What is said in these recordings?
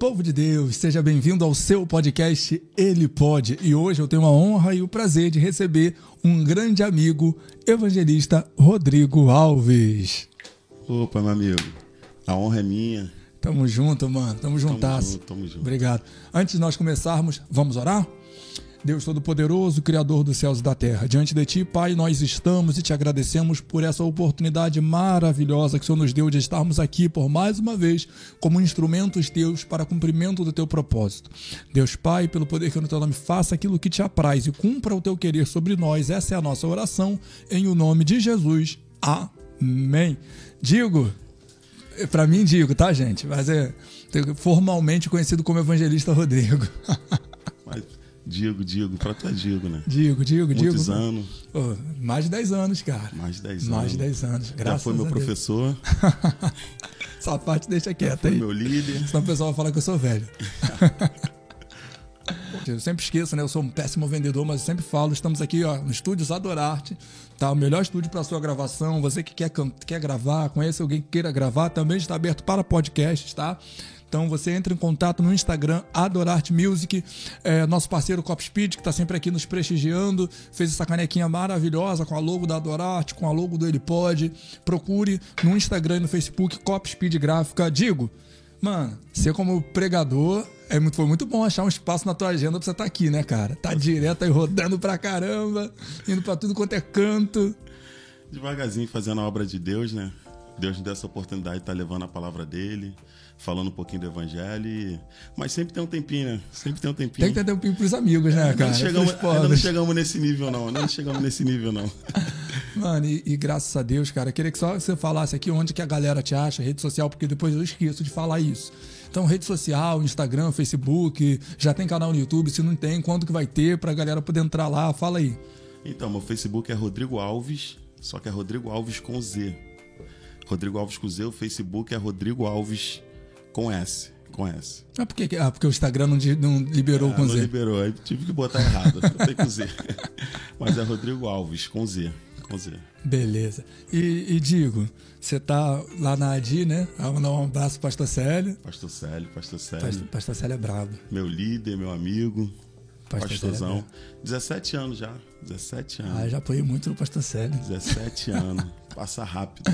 Povo de Deus, seja bem-vindo ao seu podcast Ele Pode. E hoje eu tenho a honra e o prazer de receber um grande amigo, evangelista Rodrigo Alves. Opa, meu amigo, a honra é minha. Tamo junto, mano. Tamo juntasso. Tamo junto, tamo junto. Obrigado. Antes de nós começarmos, vamos orar? Deus Todo-Poderoso, Criador dos céus e da terra, diante de Ti, Pai, nós estamos e te agradecemos por essa oportunidade maravilhosa que o Senhor nos deu de estarmos aqui por mais uma vez como instrumentos Teus para cumprimento do Teu propósito. Deus Pai, pelo poder que no Teu nome faça aquilo que te apraz e cumpra o Teu querer sobre nós, essa é a nossa oração, em o nome de Jesus. Amém. Digo, para mim digo, tá, gente? Mas é formalmente conhecido como Evangelista Rodrigo. Digo, digo, pra tu é Digo, né? Digo, digo, digo. Muitos anos, mais de 10 anos, cara. mais de 10 anos. Mais de 10 anos. Já Graças foi meu professor, Essa parte deixa quieta foi aí. meu líder. Senão o pessoal vai falar que eu sou velho. Eu sempre esqueço, né? Eu sou um péssimo vendedor, mas eu sempre falo. Estamos aqui, ó, no Estúdios Adorarte, tá? O melhor estúdio para sua gravação. Você que quer, quer gravar, conhece alguém que queira gravar, também está aberto para podcasts, tá? Então você entra em contato no Instagram, Adorarte Music, é, nosso parceiro Copspeed, que está sempre aqui nos prestigiando, fez essa canequinha maravilhosa com a logo da Adorarte, com a logo do Ele Pode. Procure no Instagram e no Facebook Copspeed Gráfica. Digo, Mano, você como pregador, é muito, foi muito bom achar um espaço na tua agenda pra você estar aqui, né, cara? Tá direto aí rodando pra caramba, indo pra tudo quanto é canto. Devagarzinho fazendo a obra de Deus, né? Deus nos deu essa oportunidade de estar levando a palavra dele, falando um pouquinho do evangelho. e- Mas sempre tem um tempinho, né? Sempre tem um tempinho. Tem que ter tempinho pros amigos, né, cara? não, chegamos, ainda não chegamos nesse nível, não. Ainda não chegamos nesse nível, não. Mano, e, e graças a Deus, cara, eu queria que só você falasse aqui onde que a galera te acha, rede social, porque depois eu esqueço de falar isso. Então, rede social, Instagram, Facebook, já tem canal no YouTube, se não tem, quando que vai ter pra galera poder entrar lá? Fala aí. Então, meu Facebook é Rodrigo Alves, só que é Rodrigo Alves com Z. Rodrigo Alves com Z, o Facebook é Rodrigo Alves com S. Com S. Ah, por que- ah, porque o Instagram não, não liberou Ah, com não Z. liberou, aí tive que botar errado. Botei com Z. Mas é Rodrigo Alves com Z. Com Z. Beleza. E, e digo, você tá lá na ADI, né? Ah, mandar um abraço pro Pastor Célio. Pastor Célio, Pastor Célio. Pastor, Pastor Célio é brabo. Meu líder, meu amigo. Pastor pastorzão. Célio 17 anos já. 17 é anos. Ah, já apoiei muito no Pastor Célio. 17 anos. Passa rápido.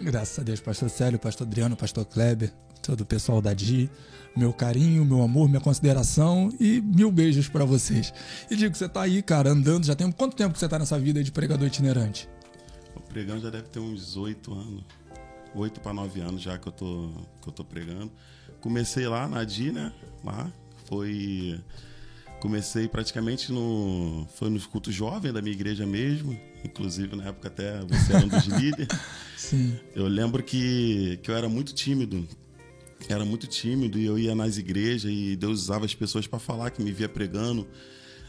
Graças a Deus, Pastor Célio, Pastor Adriano, Pastor Kleber, todo o pessoal da ADI. Meu carinho, meu amor, minha consideração e mil beijos pra vocês. E digo, você tá aí, cara, andando, já tem quanto tempo que você tá nessa vida de pregador itinerante? O pregando já deve ter uns 8 anos. 8 para 9 anos já que eu tô, que eu tô pregando. Comecei lá na DI, né? Lá. Foi. Comecei praticamente no. Foi nos cultos jovens da minha igreja mesmo. Inclusive, na época até você era um dos líderes. Sim. Eu lembro que, que eu era muito tímido. Era muito tímido e eu ia nas igrejas e Deus usava as pessoas para falar que me via pregando.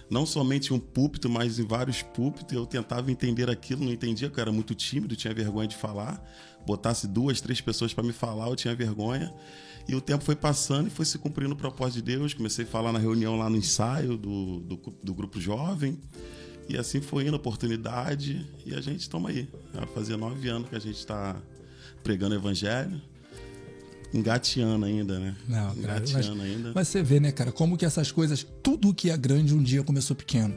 Não somente em um púlpito, mas em vários púlpitos. Eu tentava entender aquilo, não entendia, porque eu era muito tímido, tinha vergonha de falar. Botasse duas, três pessoas para me falar, eu tinha vergonha. E o tempo foi passando e foi se cumprindo o propósito de Deus. Comecei a falar na reunião lá no ensaio do, do, do grupo jovem. E assim foi indo a oportunidade. E a gente estamos aí. Já fazia nove anos que a gente está pregando o evangelho. Engateando ainda, né? Não, cara, mas, Engateando ainda. mas você vê, né, cara, como que essas coisas, tudo que é grande um dia começou pequeno.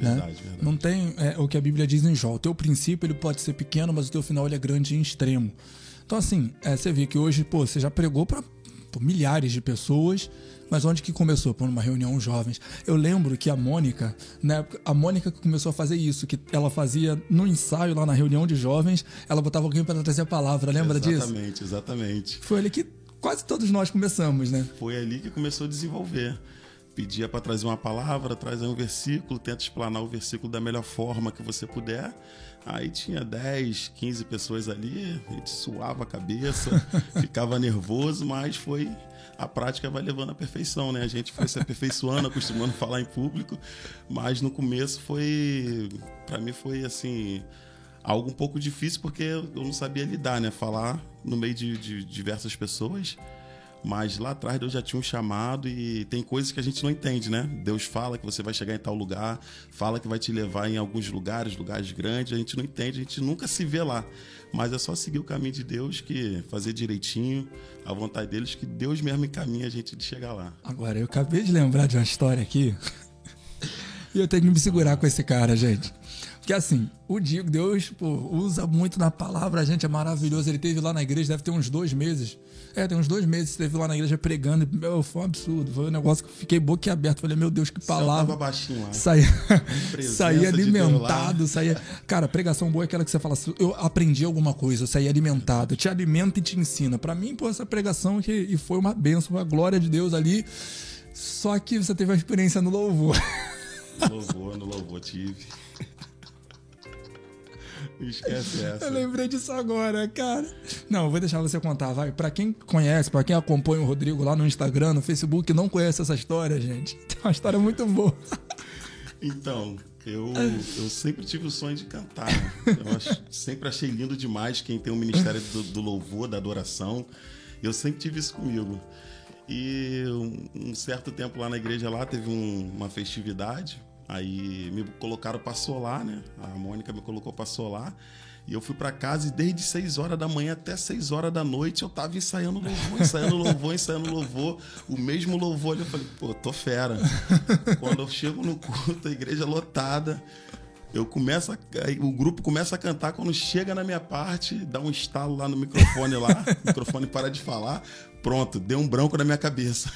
né? Verdade, verdade. Não tem é, o que a Bíblia diz em Jó. O teu princípio ele pode ser pequeno, mas o teu final ele é grande em extremo. Então, assim, é, você vê que hoje, pô, você já pregou para milhares de pessoas, mas onde que começou? Por uma reunião jovens. Eu lembro que a Mônica, na época, a Mônica que começou a fazer isso, que ela fazia no ensaio lá na reunião de jovens, ela botava alguém para trazer a palavra, lembra disso? Exatamente, exatamente. Foi ali que quase todos nós começamos, né? Foi ali que começou a desenvolver. Pedia para trazer uma palavra, trazer um versículo, tenta explanar o versículo da melhor forma que você puder. Aí tinha 10, 15 pessoas ali, a gente suava a cabeça, ficava nervoso, mas foi a prática vai levando à perfeição, né? A gente foi se aperfeiçoando, acostumando a falar em público, mas no começo foi, para mim foi assim, algo um pouco difícil porque eu não sabia lidar, né? Falar no meio de, de diversas pessoas. Mas lá atrás Deus já tinha um chamado e tem coisas que a gente não entende, né? Deus fala que você vai chegar em tal lugar, fala que vai te levar em alguns lugares, lugares grandes, a gente não entende, a gente nunca se vê lá. Mas é só seguir o caminho de Deus, que fazer direitinho, a vontade deles, que Deus mesmo encaminha a gente de chegar lá. Agora, eu acabei de lembrar de uma história aqui. e eu tenho que me segurar com esse cara, gente. Porque assim, o Diego, Deus pô, usa muito na palavra, a gente é maravilhoso. Ele teve lá na igreja, deve ter uns dois meses. É, tem uns dois meses, esteve lá na igreja pregando. E, meu, foi um absurdo. Foi um negócio que eu fiquei boquiaberto. Falei, meu Deus, que palavra. Tava baixinho lá. Saía, saía alimentado, de saía. Cara, pregação boa é aquela que você fala assim: eu aprendi alguma coisa, eu saí alimentado. Te alimenta e te ensina. Para mim, pô, essa pregação que, e foi uma benção, foi a glória de Deus ali. Só que você teve uma experiência no louvor. Louvor, no louvor tive. Esquece essa. Eu lembrei disso agora, cara. Não, vou deixar você contar, vai. Pra quem conhece, pra quem acompanha o Rodrigo lá no Instagram, no Facebook, não conhece essa história, gente. Tem uma história muito boa. Então, eu, eu sempre tive o sonho de cantar. Né? Eu acho, sempre achei lindo demais quem tem o ministério do, do louvor, da adoração. Eu sempre tive isso comigo. E um, um certo tempo lá na igreja lá teve um, uma festividade Aí me colocaram para solar, né? A Mônica me colocou para solar. E eu fui para casa e desde 6 horas da manhã até 6 horas da noite eu tava ensaiando louvor, ensaiando louvor, ensaiando louvor. O mesmo louvor. Eu falei, pô, tô fera. Quando eu chego no culto, a igreja lotada. Eu começo a, o grupo começa a cantar quando chega na minha parte, dá um estalo lá no microfone lá, o microfone para de falar, pronto, deu um branco na minha cabeça.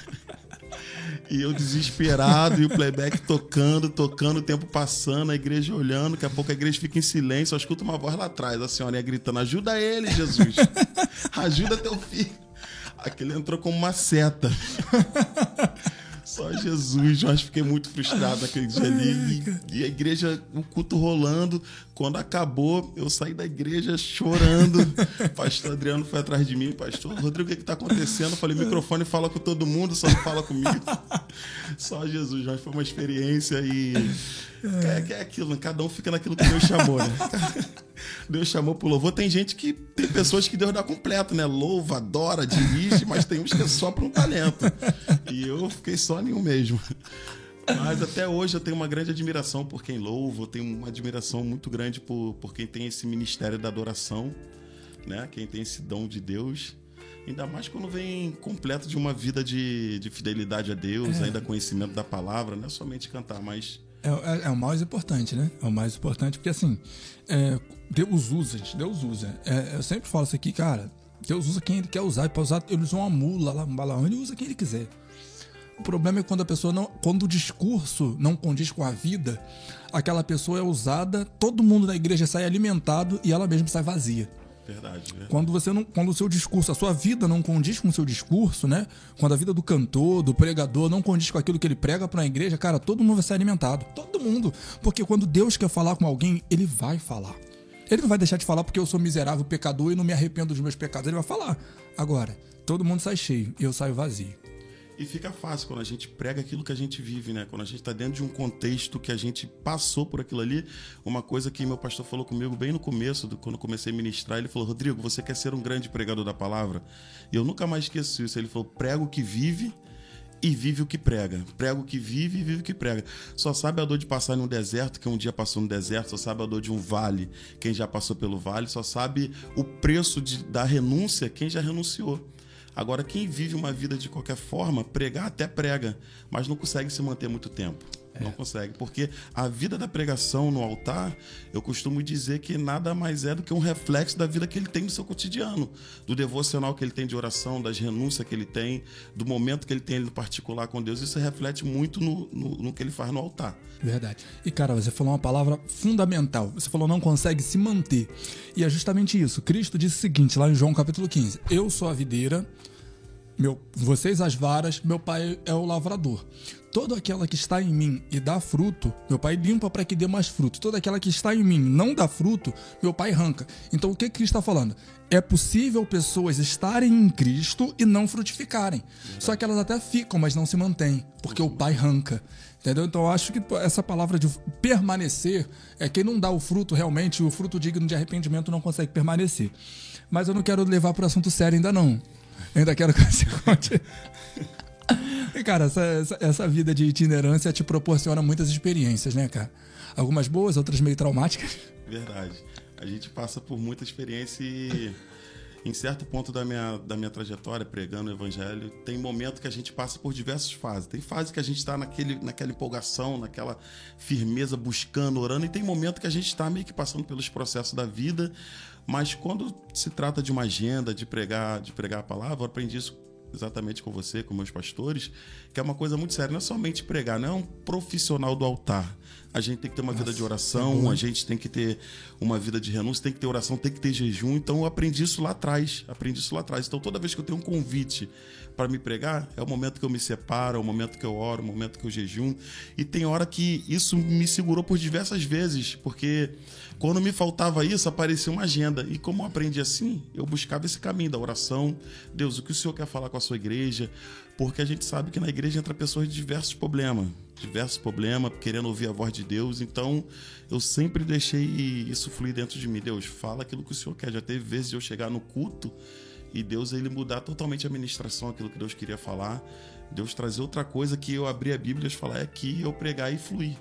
E eu desesperado, e o playback tocando, tocando, o tempo passando, a igreja olhando, daqui a pouco a igreja fica em silêncio, eu escuto uma voz lá atrás, a senhora gritando: Ajuda ele, Jesus! Ajuda teu filho! Aquele entrou como uma seta. Só Jesus, eu acho que fiquei muito frustrado naquele dia ali. E, e, a igreja, o culto rolando. Quando acabou, eu saí da igreja chorando. Pastor Adriano foi atrás de mim. Pastor, Rodrigo, o que, está acontecendo? Eu falei, microfone fala com todo mundo, só não fala comigo. Só Jesus, mas foi uma experiência e. É, é aquilo, né? cada um fica naquilo que Deus chamou, né? Deus chamou pro louvor. Tem gente que. Tem pessoas que Deus dá completo, né? Louva, adora, dirige, mas tem uns que é só para um talento. E eu fiquei só nenhum mesmo. Mas até hoje eu tenho uma grande admiração por quem louva, eu tenho uma admiração muito grande por, por quem tem esse ministério da adoração, né? Quem tem esse dom de Deus. Ainda mais quando vem completo de uma vida de, de fidelidade a Deus, é. ainda conhecimento da palavra, não é somente cantar, mas. É, é, é, o mais importante, né? É o mais importante, porque assim, é, Deus usa, gente, Deus usa. É, eu sempre falo isso aqui, cara. Deus usa quem ele quer usar. Ele pode usar, ele usa uma mula lá, um balão, ele usa quem ele quiser. O problema é quando a pessoa não. Quando o discurso não condiz com a vida, aquela pessoa é usada, todo mundo da igreja sai alimentado e ela mesma sai vazia. Verdade, verdade. Quando você não, quando o seu discurso, a sua vida não condiz com o seu discurso, né? Quando a vida do cantor, do pregador não condiz com aquilo que ele prega para a igreja, cara, todo mundo vai ser alimentado, todo mundo, porque quando Deus quer falar com alguém, ele vai falar. Ele não vai deixar de falar porque eu sou miserável pecador e não me arrependo dos meus pecados. Ele vai falar. Agora, todo mundo sai cheio e eu saio vazio. E fica fácil quando a gente prega aquilo que a gente vive, né? Quando a gente está dentro de um contexto que a gente passou por aquilo ali. Uma coisa que meu pastor falou comigo bem no começo, do, quando comecei a ministrar, ele falou: Rodrigo, você quer ser um grande pregador da palavra? E eu nunca mais esqueço isso. Ele falou: prega o que vive e vive o que prega. Prega o que vive e vive o que prega. Só sabe a dor de passar num deserto, quem um dia passou no deserto, só sabe a dor de um vale, quem já passou pelo vale, só sabe o preço de, da renúncia, quem já renunciou. Agora, quem vive uma vida de qualquer forma, pregar até prega, mas não consegue se manter muito tempo. É. Não consegue. Porque a vida da pregação no altar, eu costumo dizer que nada mais é do que um reflexo da vida que ele tem no seu cotidiano, do devocional que ele tem de oração, das renúncias que ele tem, do momento que ele tem no particular com Deus. Isso reflete muito no, no, no que ele faz no altar. Verdade. E, cara, você falou uma palavra fundamental. Você falou não consegue se manter. E é justamente isso. Cristo disse o seguinte, lá em João capítulo 15: Eu sou a videira meu, vocês as varas, meu pai é o lavrador. Toda aquela que está em mim e dá fruto, meu pai limpa para que dê mais fruto. Toda aquela que está em mim não dá fruto, meu pai arranca. Então o que Cristo está falando? É possível pessoas estarem em Cristo e não frutificarem. Só que elas até ficam, mas não se mantêm, porque o pai arranca. Entendeu? Então eu acho que essa palavra de permanecer é quem não dá o fruto realmente, o fruto digno de arrependimento não consegue permanecer. Mas eu não quero levar para o assunto sério ainda não. Ainda quero que você conte. E, cara, essa, essa, essa, vida de itinerância te proporciona muitas experiências, né, cara? Algumas boas, outras meio traumáticas. Verdade. A gente passa por muita experiência e em certo ponto da minha, da minha trajetória pregando o evangelho, tem momento que a gente passa por diversas fases. Tem fase que a gente está naquela empolgação, naquela firmeza, buscando, orando, e tem momento que a gente está meio que passando pelos processos da vida. Mas quando se trata de uma agenda, de pregar, de pregar a palavra, eu aprendi isso exatamente com você, com meus pastores, que é uma coisa muito séria. Não é somente pregar, não é um profissional do altar. A gente tem que ter uma Nossa, vida de oração, é a gente tem que ter uma vida de renúncia, tem que ter oração, tem que ter jejum. Então eu aprendi isso lá atrás. Aprendi isso lá atrás. Então toda vez que eu tenho um convite para me pregar, é o momento que eu me separo, é o momento que eu oro, é o momento que eu jejum. E tem hora que isso me segurou por diversas vezes, porque quando me faltava isso, aparecia uma agenda. E como eu aprendi assim, eu buscava esse caminho da oração. Deus, o que o Senhor quer falar com a sua igreja? Porque a gente sabe que na igreja entra pessoas de diversos problemas. Diversos problemas, querendo ouvir a voz de Deus. Então, eu sempre deixei isso fluir dentro de mim. Deus, fala aquilo que o Senhor quer. Já teve vezes de eu chegar no culto e Deus ele mudar totalmente a ministração, aquilo que Deus queria falar. Deus trazer outra coisa que eu abrir a Bíblia e falar é aqui, eu pregar e fluir.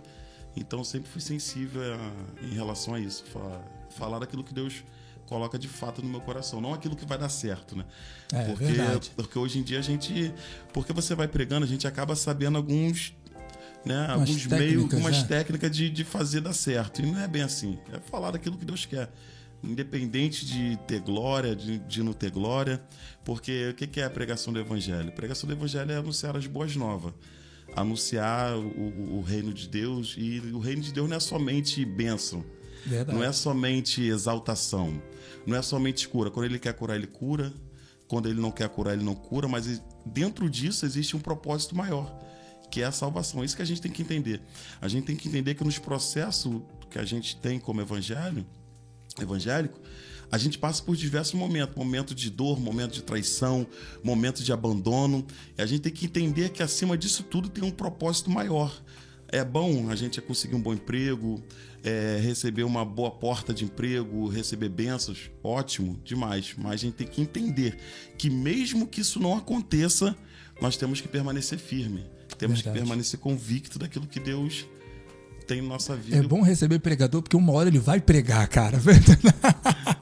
Então sempre fui sensível a, em relação a isso, falar, falar daquilo que Deus coloca de fato no meu coração, não aquilo que vai dar certo, né? É, porque, verdade. porque hoje em dia a gente, porque você vai pregando, a gente acaba sabendo alguns né, alguns meios, algumas é. técnicas de, de fazer dar certo. E não é bem assim. É falar daquilo que Deus quer. Independente de ter glória, de, de não ter glória. Porque o que é a pregação do Evangelho? A pregação do Evangelho é anunciar as boas novas anunciar o, o, reino de Deus. E o reino de Deus não é somente bênção. Verdade. Não é somente exaltação. Não é somente cura. Quando ele quer curar, ele cura. Quando ele não quer curar, ele não cura. Mas dentro disso existe um propósito maior, que é a salvação. É isso que a gente tem que entender. A gente tem que entender que nos processos que a gente tem como evangelho, evangélico, a gente passa por diversos momentos, momento de dor, momento de traição, momento de abandono, e a gente tem que entender que acima disso tudo tem um propósito maior. É bom a gente conseguir um bom emprego, é, receber uma boa porta de emprego, receber bênçãos, ótimo, demais. Mas a gente tem que entender que mesmo que isso não aconteça, nós temos que permanecer firme. Temos Verdade. que permanecer convicto daquilo que Deus tem na nossa vida. É bom receber pregador porque uma hora ele vai pregar, cara.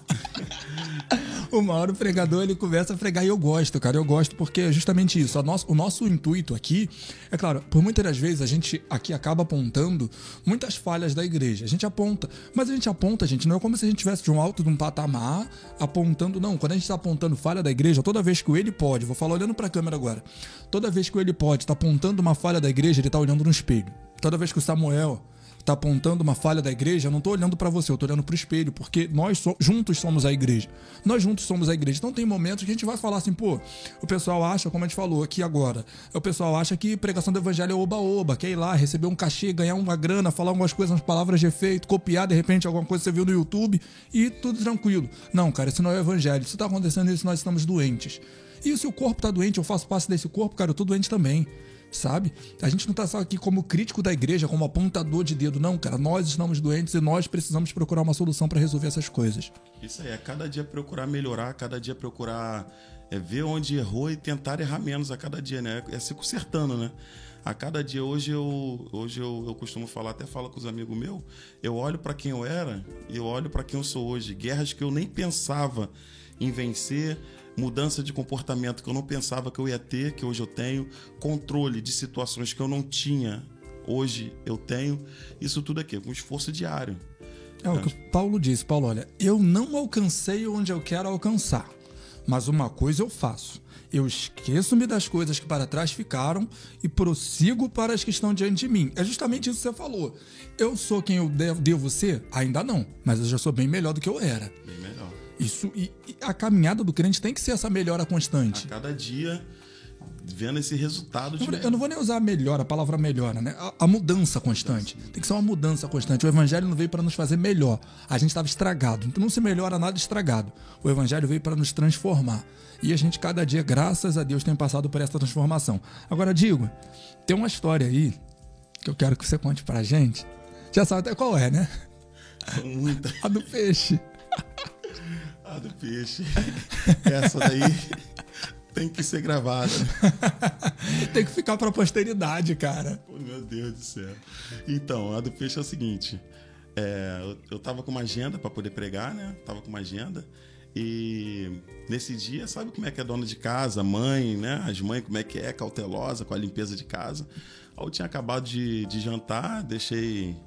o pregador ele começa a pregar e eu gosto, cara. Eu gosto porque é justamente isso. Nosso, o nosso intuito aqui, é claro, por muitas das vezes a gente aqui acaba apontando muitas falhas da igreja. A gente aponta, mas a gente aponta, gente, não é como se a gente tivesse de um alto de um patamar apontando, não. Quando a gente está apontando falha da igreja, toda vez que o ele pode, vou falar olhando para a câmera agora, toda vez que o ele pode está apontando uma falha da igreja, ele está olhando no espelho. Toda vez que o Samuel está apontando uma falha da igreja, eu não estou olhando para você, eu estou olhando para o espelho, porque nós so, juntos somos a igreja. Nós juntos somos a igreja. Então tem momentos que a gente vai falar assim, pô, o pessoal acha, como a gente falou aqui agora, o pessoal acha que pregação do evangelho é oba-oba, quer ir lá, receber um cachê, ganhar uma grana, falar algumas coisas, umas palavras de efeito, copiar de repente alguma coisa que você viu no YouTube e tudo tranquilo. Não, cara, isso não é o evangelho. Se está acontecendo isso, nós estamos doentes. E se o corpo está doente, eu faço parte desse corpo, cara, eu tô doente também sabe? A gente não está só aqui como crítico da igreja, como apontador de dedo, não, cara. Nós estamos doentes e nós precisamos procurar uma solução para resolver essas coisas. Isso aí, é cada dia procurar melhorar, cada dia procurar é, ver onde errou e tentar errar menos a cada dia, né? É se consertando, né? A cada dia, hoje eu, hoje eu, eu costumo falar, até falo com os amigos meus, eu olho para quem eu era e eu olho para quem eu sou hoje. Guerras que eu nem pensava em vencer, mudança de comportamento que eu não pensava que eu ia ter, que hoje eu tenho, controle de situações que eu não tinha, hoje eu tenho. Isso tudo aqui, com esforço diário. É o que o Paulo disse, Paulo, olha, eu não alcancei onde eu quero alcançar, mas uma coisa eu faço. Eu esqueço-me das coisas que para trás ficaram e prossigo para as que estão diante de mim. É justamente isso que você falou. Eu sou quem eu devo ser? Ainda não, mas eu já sou bem melhor do que eu era. Bem melhor. Isso, e, e a caminhada do crente tem que ser essa melhora constante. A cada dia vendo esse resultado de... Eu não vou nem usar melhor, a palavra melhora, né? A, a mudança constante. Tem que ser uma mudança constante. O evangelho não veio para nos fazer melhor. A gente estava estragado. Então não se melhora nada estragado. O evangelho veio para nos transformar. E a gente, cada dia, graças a Deus, tem passado por essa transformação. Agora, digo, tem uma história aí que eu quero que você conte pra gente. Já sabe até qual é, né? Muita. A do peixe do peixe. Essa daí tem que ser gravada. tem que ficar pra posteridade, cara. Oh, meu Deus do céu. Então, a do peixe é o seguinte. É, eu, eu tava com uma agenda para poder pregar, né? Tava com uma agenda. E nesse dia, sabe como é que é dona de casa, mãe, né? As mães, como é que é, cautelosa com a limpeza de casa. Eu tinha acabado de, de jantar, deixei,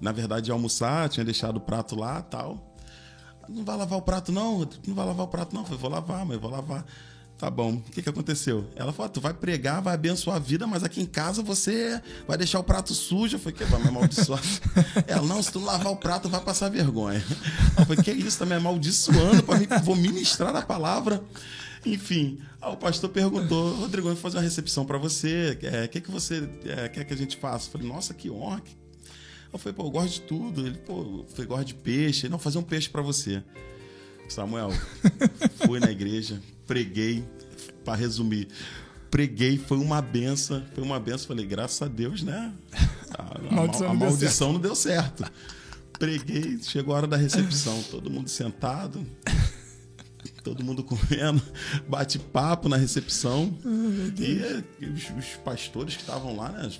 na verdade, de almoçar, tinha deixado o prato lá tal. Não vai lavar o prato, não? Não vai lavar o prato, não? Eu falei, vou lavar, mas vou lavar. Tá bom. O que, que aconteceu? Ela falou: tu vai pregar, vai abençoar a vida, mas aqui em casa você vai deixar o prato sujo. Eu falei: que vai me amaldiçoar? Ela, não, se tu lavar o prato, vai passar vergonha. Eu falei: que isso? Tá me amaldiçoando para mim, vou ministrar a palavra. Enfim, o pastor perguntou: Rodrigo, eu vou fazer uma recepção para você. O é, que, que você é, quer que a gente faça? Eu falei: nossa, que honra. Eu falei: pô, eu gosto de tudo. Ele, pô, eu gosto de peixe. Não, fazer um peixe para você. Samuel, fui na igreja, preguei, para resumir, preguei, foi uma benção, foi uma benção. Falei, graças a Deus, né? A, a maldição, a, não, maldição deu não deu certo. Preguei, chegou a hora da recepção, todo mundo sentado, todo mundo comendo, bate-papo na recepção. Oh, e, os, os, pastores que estavam lá, né?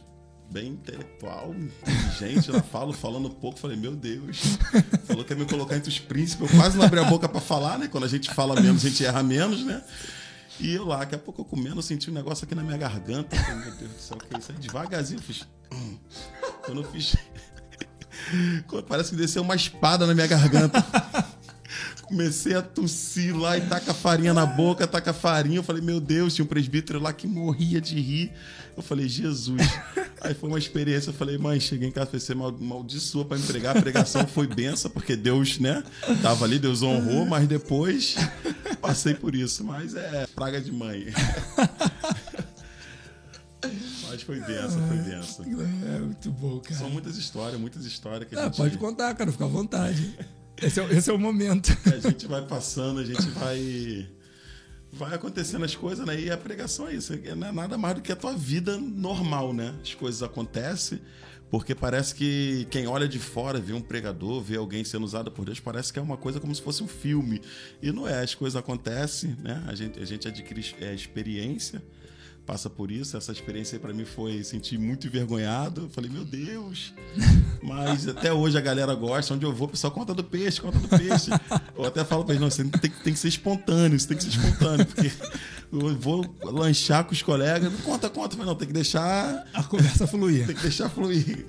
Bem intelectual, inteligente, na falo, falando pouco, falei, meu Deus. Falou que ia me colocar entre os príncipes. Eu quase não abri a boca para falar, né? Quando a gente fala menos, a gente erra menos, né? E eu lá, daqui a pouco eu comendo, eu senti um negócio aqui na minha garganta. Falei, meu Deus do céu, que é isso aí? Devagarzinho, eu fiz. Hum. Quando eu fiz. Parece que desceu uma espada na minha garganta. Comecei a tossir lá e taca farinha na boca, taca farinha. Eu falei, meu Deus, tinha um presbítero lá que morria de rir. Eu falei, Jesus. Aí foi uma experiência. Eu falei, mãe, cheguei em casa, falei, você maldiçoa para me pregar. A pregação foi benção, porque Deus, né? Tava ali, Deus honrou, mas depois passei por isso. Mas é praga de mãe. Mas foi benção, foi benção. É muito bom, cara. São muitas histórias, muitas histórias que a é, gente... Pode contar, cara, fica à vontade. Esse é, esse é o momento. A gente vai passando, a gente vai vai acontecendo as coisas, né? E a pregação é isso, não é nada mais do que a tua vida normal, né? As coisas acontecem, porque parece que quem olha de fora, vê um pregador, vê alguém sendo usado por Deus, parece que é uma coisa como se fosse um filme. E não é, as coisas acontecem, né? A gente, a gente adquire é, experiência passa por isso. Essa experiência para mim foi sentir muito envergonhado. falei, meu Deus. Mas até hoje a galera gosta. Onde eu vou, o pessoal conta do peixe, conta do peixe. Eu até falo para eles, não, você tem, tem que ser espontâneo, isso tem que ser espontâneo, porque eu vou lanchar com os colegas, não conta, conta, mas não, tem que deixar a conversa fluir. Tem que deixar fluir.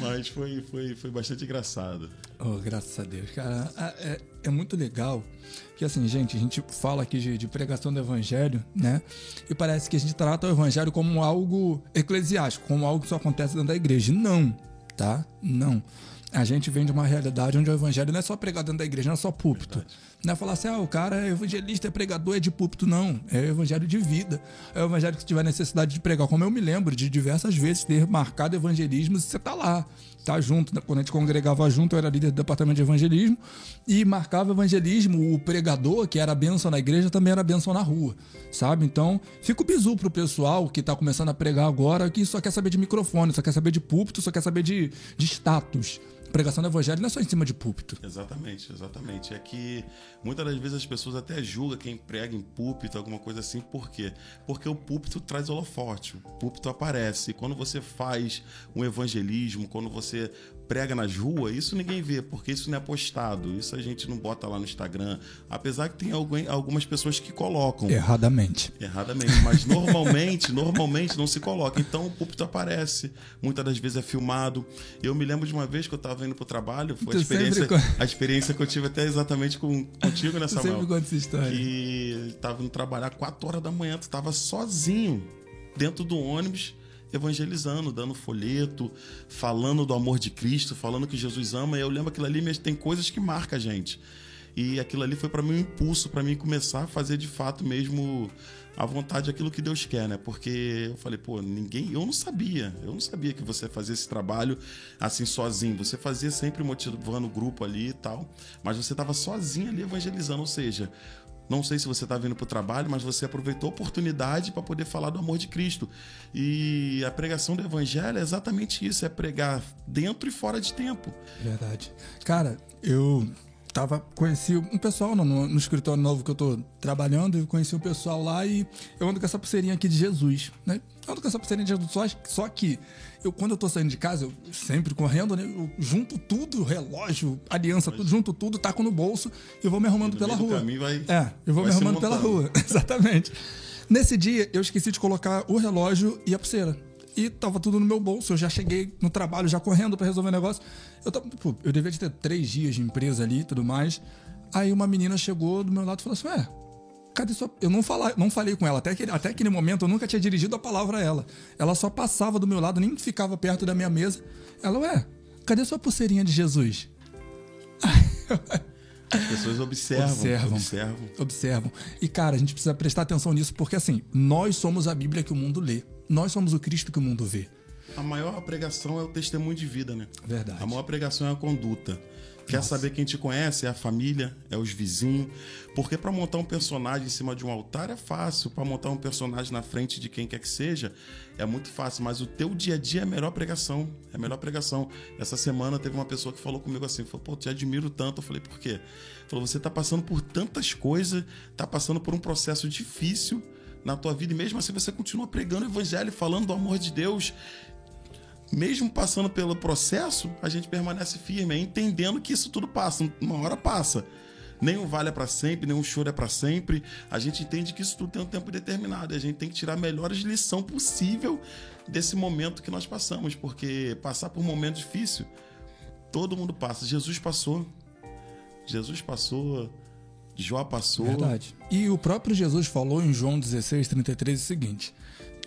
Mas foi, foi, foi bastante engraçado. Oh, graças a Deus. Cara, é, é muito legal que, assim, gente, a gente fala aqui de, de, pregação do evangelho, né? E parece que a gente trata o evangelho como algo eclesiástico, como algo que só acontece dentro da igreja. Não, tá? Não. A gente vem de uma realidade onde o evangelho não é só pregar dentro da igreja, não é só púlpito. Verdade. Não é falar assim, ah, o cara é evangelista, é pregador, é de púlpito. Não. É o evangelho de vida. É o evangelho que tiver necessidade de pregar. Como eu me lembro de diversas vezes ter marcado evangelismo você tá lá. Tá junto. Né? Quando a gente congregava junto, eu era líder do departamento de evangelismo e marcava evangelismo. O pregador, que era benção na igreja, também era benção na rua. Sabe? Então, fica o bizu pro pessoal que tá começando a pregar agora, que só quer saber de microfone, só quer saber de púlpito, só quer saber de, de status pregação do evangelho não é só em cima de púlpito. Exatamente, exatamente. É que muitas das vezes as pessoas até julgam quem prega em púlpito, alguma coisa assim, por quê? Porque o púlpito traz holofote, o púlpito aparece. E quando você faz um evangelismo, quando você prega nas ruas, isso ninguém vê, porque isso não é postado, isso a gente não bota lá no Instagram. Apesar que tem algumas pessoas que colocam. Erradamente. Erradamente, mas normalmente, normalmente não se coloca. Então o púlpito aparece, muitas das vezes é filmado. Eu me lembro de uma vez que eu estava indo para o trabalho, foi a experiência, a experiência que eu tive até exatamente com, contigo, né, Samuel? sempre conta essa história. Que estava indo trabalhar 4 horas da manhã, tu estava sozinho dentro do ônibus evangelizando, dando folheto, falando do amor de Cristo, falando que Jesus ama. E eu lembro aquilo ali, mas tem coisas que marcam a gente. E aquilo ali foi para mim um impulso para mim começar a fazer de fato mesmo a vontade aquilo que Deus quer, né? Porque eu falei, pô, ninguém, eu não sabia, eu não sabia que você fazia esse trabalho assim sozinho. Você fazia sempre motivando o grupo ali e tal, mas você estava sozinho ali evangelizando, ou seja, não sei se você está vindo para o trabalho, mas você aproveitou a oportunidade para poder falar do amor de Cristo. E a pregação do Evangelho é exatamente isso: é pregar dentro e fora de tempo. Verdade. Cara, eu tava, conheci um pessoal no, no, escritório novo que eu tô trabalhando, e conheci um pessoal lá e eu ando com essa pulseirinha aqui de Jesus, né? Eu ando com essa pulseirinha de só, só que eu, quando eu tô saindo de casa, eu sempre correndo, né? Eu junto tudo, relógio, aliança, tudo, junto tudo, taco no bolso e vou me arrumando pela rua. Vai, é, eu vou me arrumando pela rua, exatamente. Nesse dia, eu esqueci de colocar o relógio e a pulseira e tava tudo no meu bolso. Eu já cheguei no trabalho, já correndo para resolver o negócio. Eu, tava, pô, eu devia ter três dias de empresa ali e tudo mais. Aí uma menina chegou do meu lado e falou assim: Ué, cadê sua. Eu não, fala, não falei com ela. Até aquele, até aquele momento eu nunca tinha dirigido a palavra a ela. Ela só passava do meu lado, nem ficava perto da minha mesa. Ela, ué, cadê sua pulseirinha de Jesus? As pessoas observam, observam, observam. Observam. E, cara, a gente precisa prestar atenção nisso, porque assim, nós somos a Bíblia que o mundo lê. Nós somos o Cristo que o mundo vê. A maior pregação é o testemunho de vida, né? Verdade. A maior pregação é a conduta. Quer Nossa. saber quem te conhece? É a família, é os vizinhos. Porque para montar um personagem em cima de um altar é fácil. Para montar um personagem na frente de quem quer que seja é muito fácil. Mas o teu dia a dia é a melhor pregação. É a melhor pregação. Essa semana teve uma pessoa que falou comigo assim: falou, pô, te admiro tanto. Eu falei, por quê? Falou, você tá passando por tantas coisas, tá passando por um processo difícil na tua vida e mesmo assim você continua pregando o evangelho, falando do amor de Deus. Mesmo passando pelo processo, a gente permanece firme, entendendo que isso tudo passa, uma hora passa. O vale é para sempre, o choro é para sempre. A gente entende que isso tudo tem um tempo determinado e a gente tem que tirar a melhor lição possível desse momento que nós passamos, porque passar por um momento difícil, todo mundo passa. Jesus passou. Jesus passou, Jó passou. Verdade. E o próprio Jesus falou em João 16, 33 o seguinte: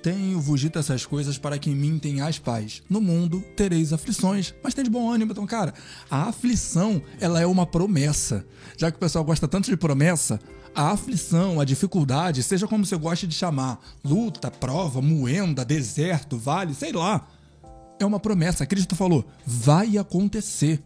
Tenho-vos dito essas coisas para que em mim tenhais paz. No mundo tereis aflições, mas de bom ânimo. Então, cara, a aflição, ela é uma promessa. Já que o pessoal gosta tanto de promessa, a aflição, a dificuldade, seja como você goste de chamar, luta, prova, moenda, deserto, vale, sei lá, é uma promessa. Cristo falou, vai acontecer.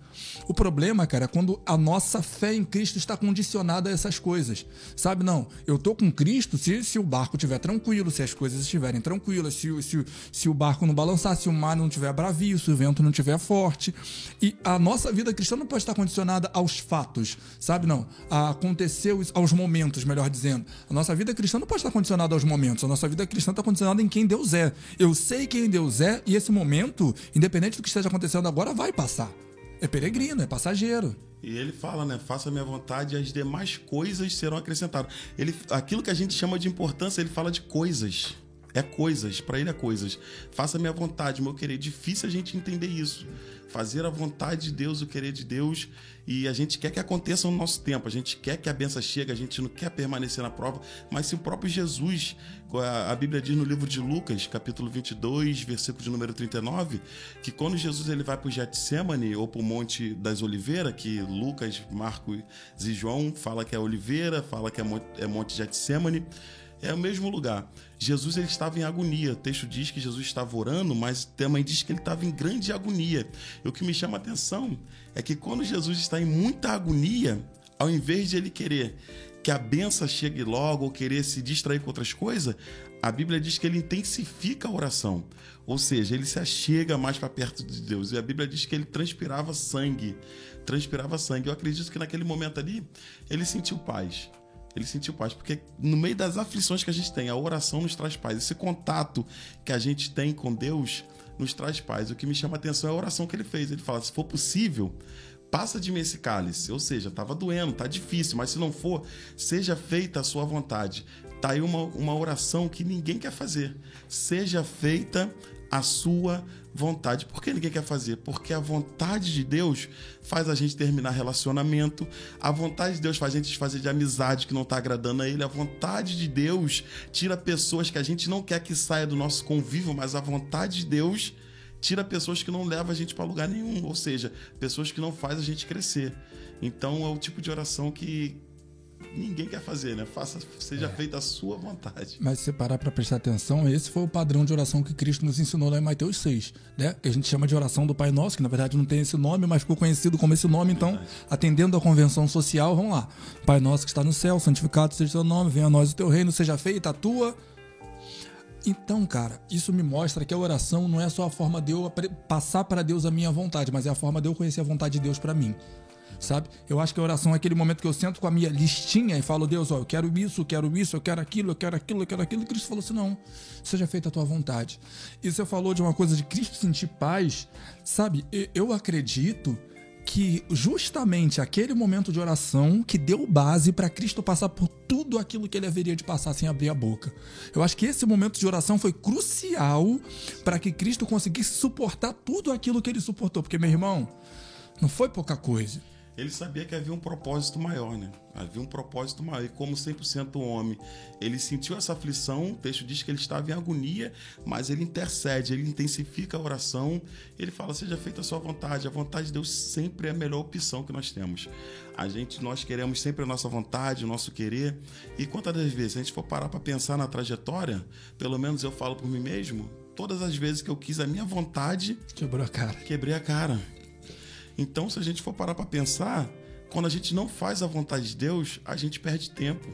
O problema, cara, é quando a nossa fé em Cristo está condicionada a essas coisas. Sabe, não, eu tô com Cristo se, se o barco estiver tranquilo, se as coisas estiverem tranquilas, se, se, se o barco não balançar, se o mar não estiver bravio, se o vento não estiver forte. E a nossa vida cristã não pode estar condicionada aos fatos, sabe, não. A acontecer aos momentos, melhor dizendo. A nossa vida cristã não pode estar condicionada aos momentos. A nossa vida cristã está condicionada em quem Deus é. Eu sei quem Deus é e esse momento, independente do que esteja acontecendo agora, vai passar. É peregrino, é passageiro. E ele fala, né? Faça a minha vontade e as demais coisas serão acrescentadas. Ele, aquilo que a gente chama de importância, ele fala de coisas. É coisas, para ele é coisas. Faça a minha vontade, meu querer. Difícil a gente entender isso. Fazer a vontade de Deus, o querer de Deus e a gente quer que aconteça no nosso tempo, a gente quer que a benção chegue, a gente não quer permanecer na prova, mas se o próprio Jesus, a Bíblia diz no livro de Lucas, capítulo 22, versículo de número 39, que quando Jesus ele vai para o Getsemane ou para o Monte das Oliveiras, que Lucas, Marcos e João fala que é Oliveira, fala que é Monte, é Monte Getsemane, é o mesmo lugar. Jesus ele estava em agonia. O texto diz que Jesus estava orando, mas também diz que ele estava em grande agonia. E o que me chama a atenção é que quando Jesus está em muita agonia, ao invés de ele querer que a benção chegue logo ou querer se distrair com outras coisas, a Bíblia diz que ele intensifica a oração. Ou seja, ele se achega mais para perto de Deus. E a Bíblia diz que ele transpirava sangue. Transpirava sangue. Eu acredito que naquele momento ali, ele sentiu paz ele sentiu paz. Porque no meio das aflições que a gente tem, a oração nos traz paz. Esse contato que a gente tem com Deus nos traz paz. O que me chama a atenção é a oração que ele fez. Ele fala: se for possível, passa de mim esse cálice. Ou seja, estava doendo, tá difícil, mas se não for, seja feita a sua vontade. Tá aí uma, uma oração que ninguém quer fazer. Seja feita a sua vontade. Por que ninguém quer fazer? Porque a vontade de Deus faz a gente terminar relacionamento, a vontade de Deus faz a gente fazer de amizade que não está agradando a Ele, a vontade de Deus tira pessoas que a gente não quer que saia do nosso convívio, mas a vontade de Deus tira pessoas que não levam a gente para lugar nenhum, ou seja, pessoas que não faz a gente crescer. Então é o tipo de oração que, ninguém quer fazer, né? Faça, seja é. feita a sua vontade. Mas se você parar para prestar atenção, esse foi o padrão de oração que Cristo nos ensinou lá em Mateus 6, né? Que a gente chama de oração do Pai Nosso, que na verdade não tem esse nome, mas ficou conhecido como esse nome, então, atendendo à convenção social, vamos lá. Pai Nosso que está no céu, santificado seja o teu nome, venha a nós o teu reino, seja feita a tua então, cara, isso me mostra que a oração não é só a forma de eu passar para Deus a minha vontade, mas é a forma de eu conhecer a vontade de Deus para mim. Sabe? Eu acho que a oração é aquele momento que eu sento com a minha listinha e falo, Deus, ó, eu quero isso, eu quero isso, eu quero aquilo, eu quero aquilo, eu quero aquilo. E Cristo falou assim: não, seja feita a tua vontade. E você falou de uma coisa de Cristo sentir paz, sabe? Eu acredito que justamente aquele momento de oração que deu base para Cristo passar por tudo aquilo que ele haveria de passar sem abrir a boca. Eu acho que esse momento de oração foi crucial para que Cristo conseguisse suportar tudo aquilo que ele suportou, porque meu irmão, não foi pouca coisa ele sabia que havia um propósito maior, né? Havia um propósito maior. E como 100% homem, ele sentiu essa aflição. O texto diz que ele estava em agonia, mas ele intercede, ele intensifica a oração. Ele fala: Seja feita a sua vontade. A vontade de Deus sempre é a melhor opção que nós temos. A gente, nós queremos sempre a nossa vontade, o nosso querer. E quantas das vezes, se a gente for parar para pensar na trajetória, pelo menos eu falo por mim mesmo, todas as vezes que eu quis a minha vontade. Quebrou a cara. Quebrei a cara. Então, se a gente for parar para pensar, quando a gente não faz a vontade de Deus, a gente perde tempo.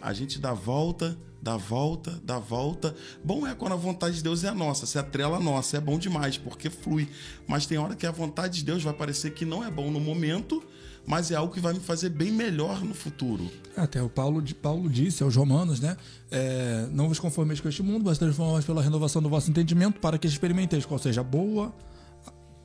A gente dá volta, dá volta, dá volta. Bom é quando a vontade de Deus é a nossa, se atrela a nossa, é bom demais, porque flui. Mas tem hora que a vontade de Deus vai parecer que não é bom no momento, mas é algo que vai me fazer bem melhor no futuro. Até o Paulo, Paulo disse aos romanos, né? É, não vos conformeis com este mundo, mas transformai pela renovação do vosso entendimento, para que experimenteis qual seja boa,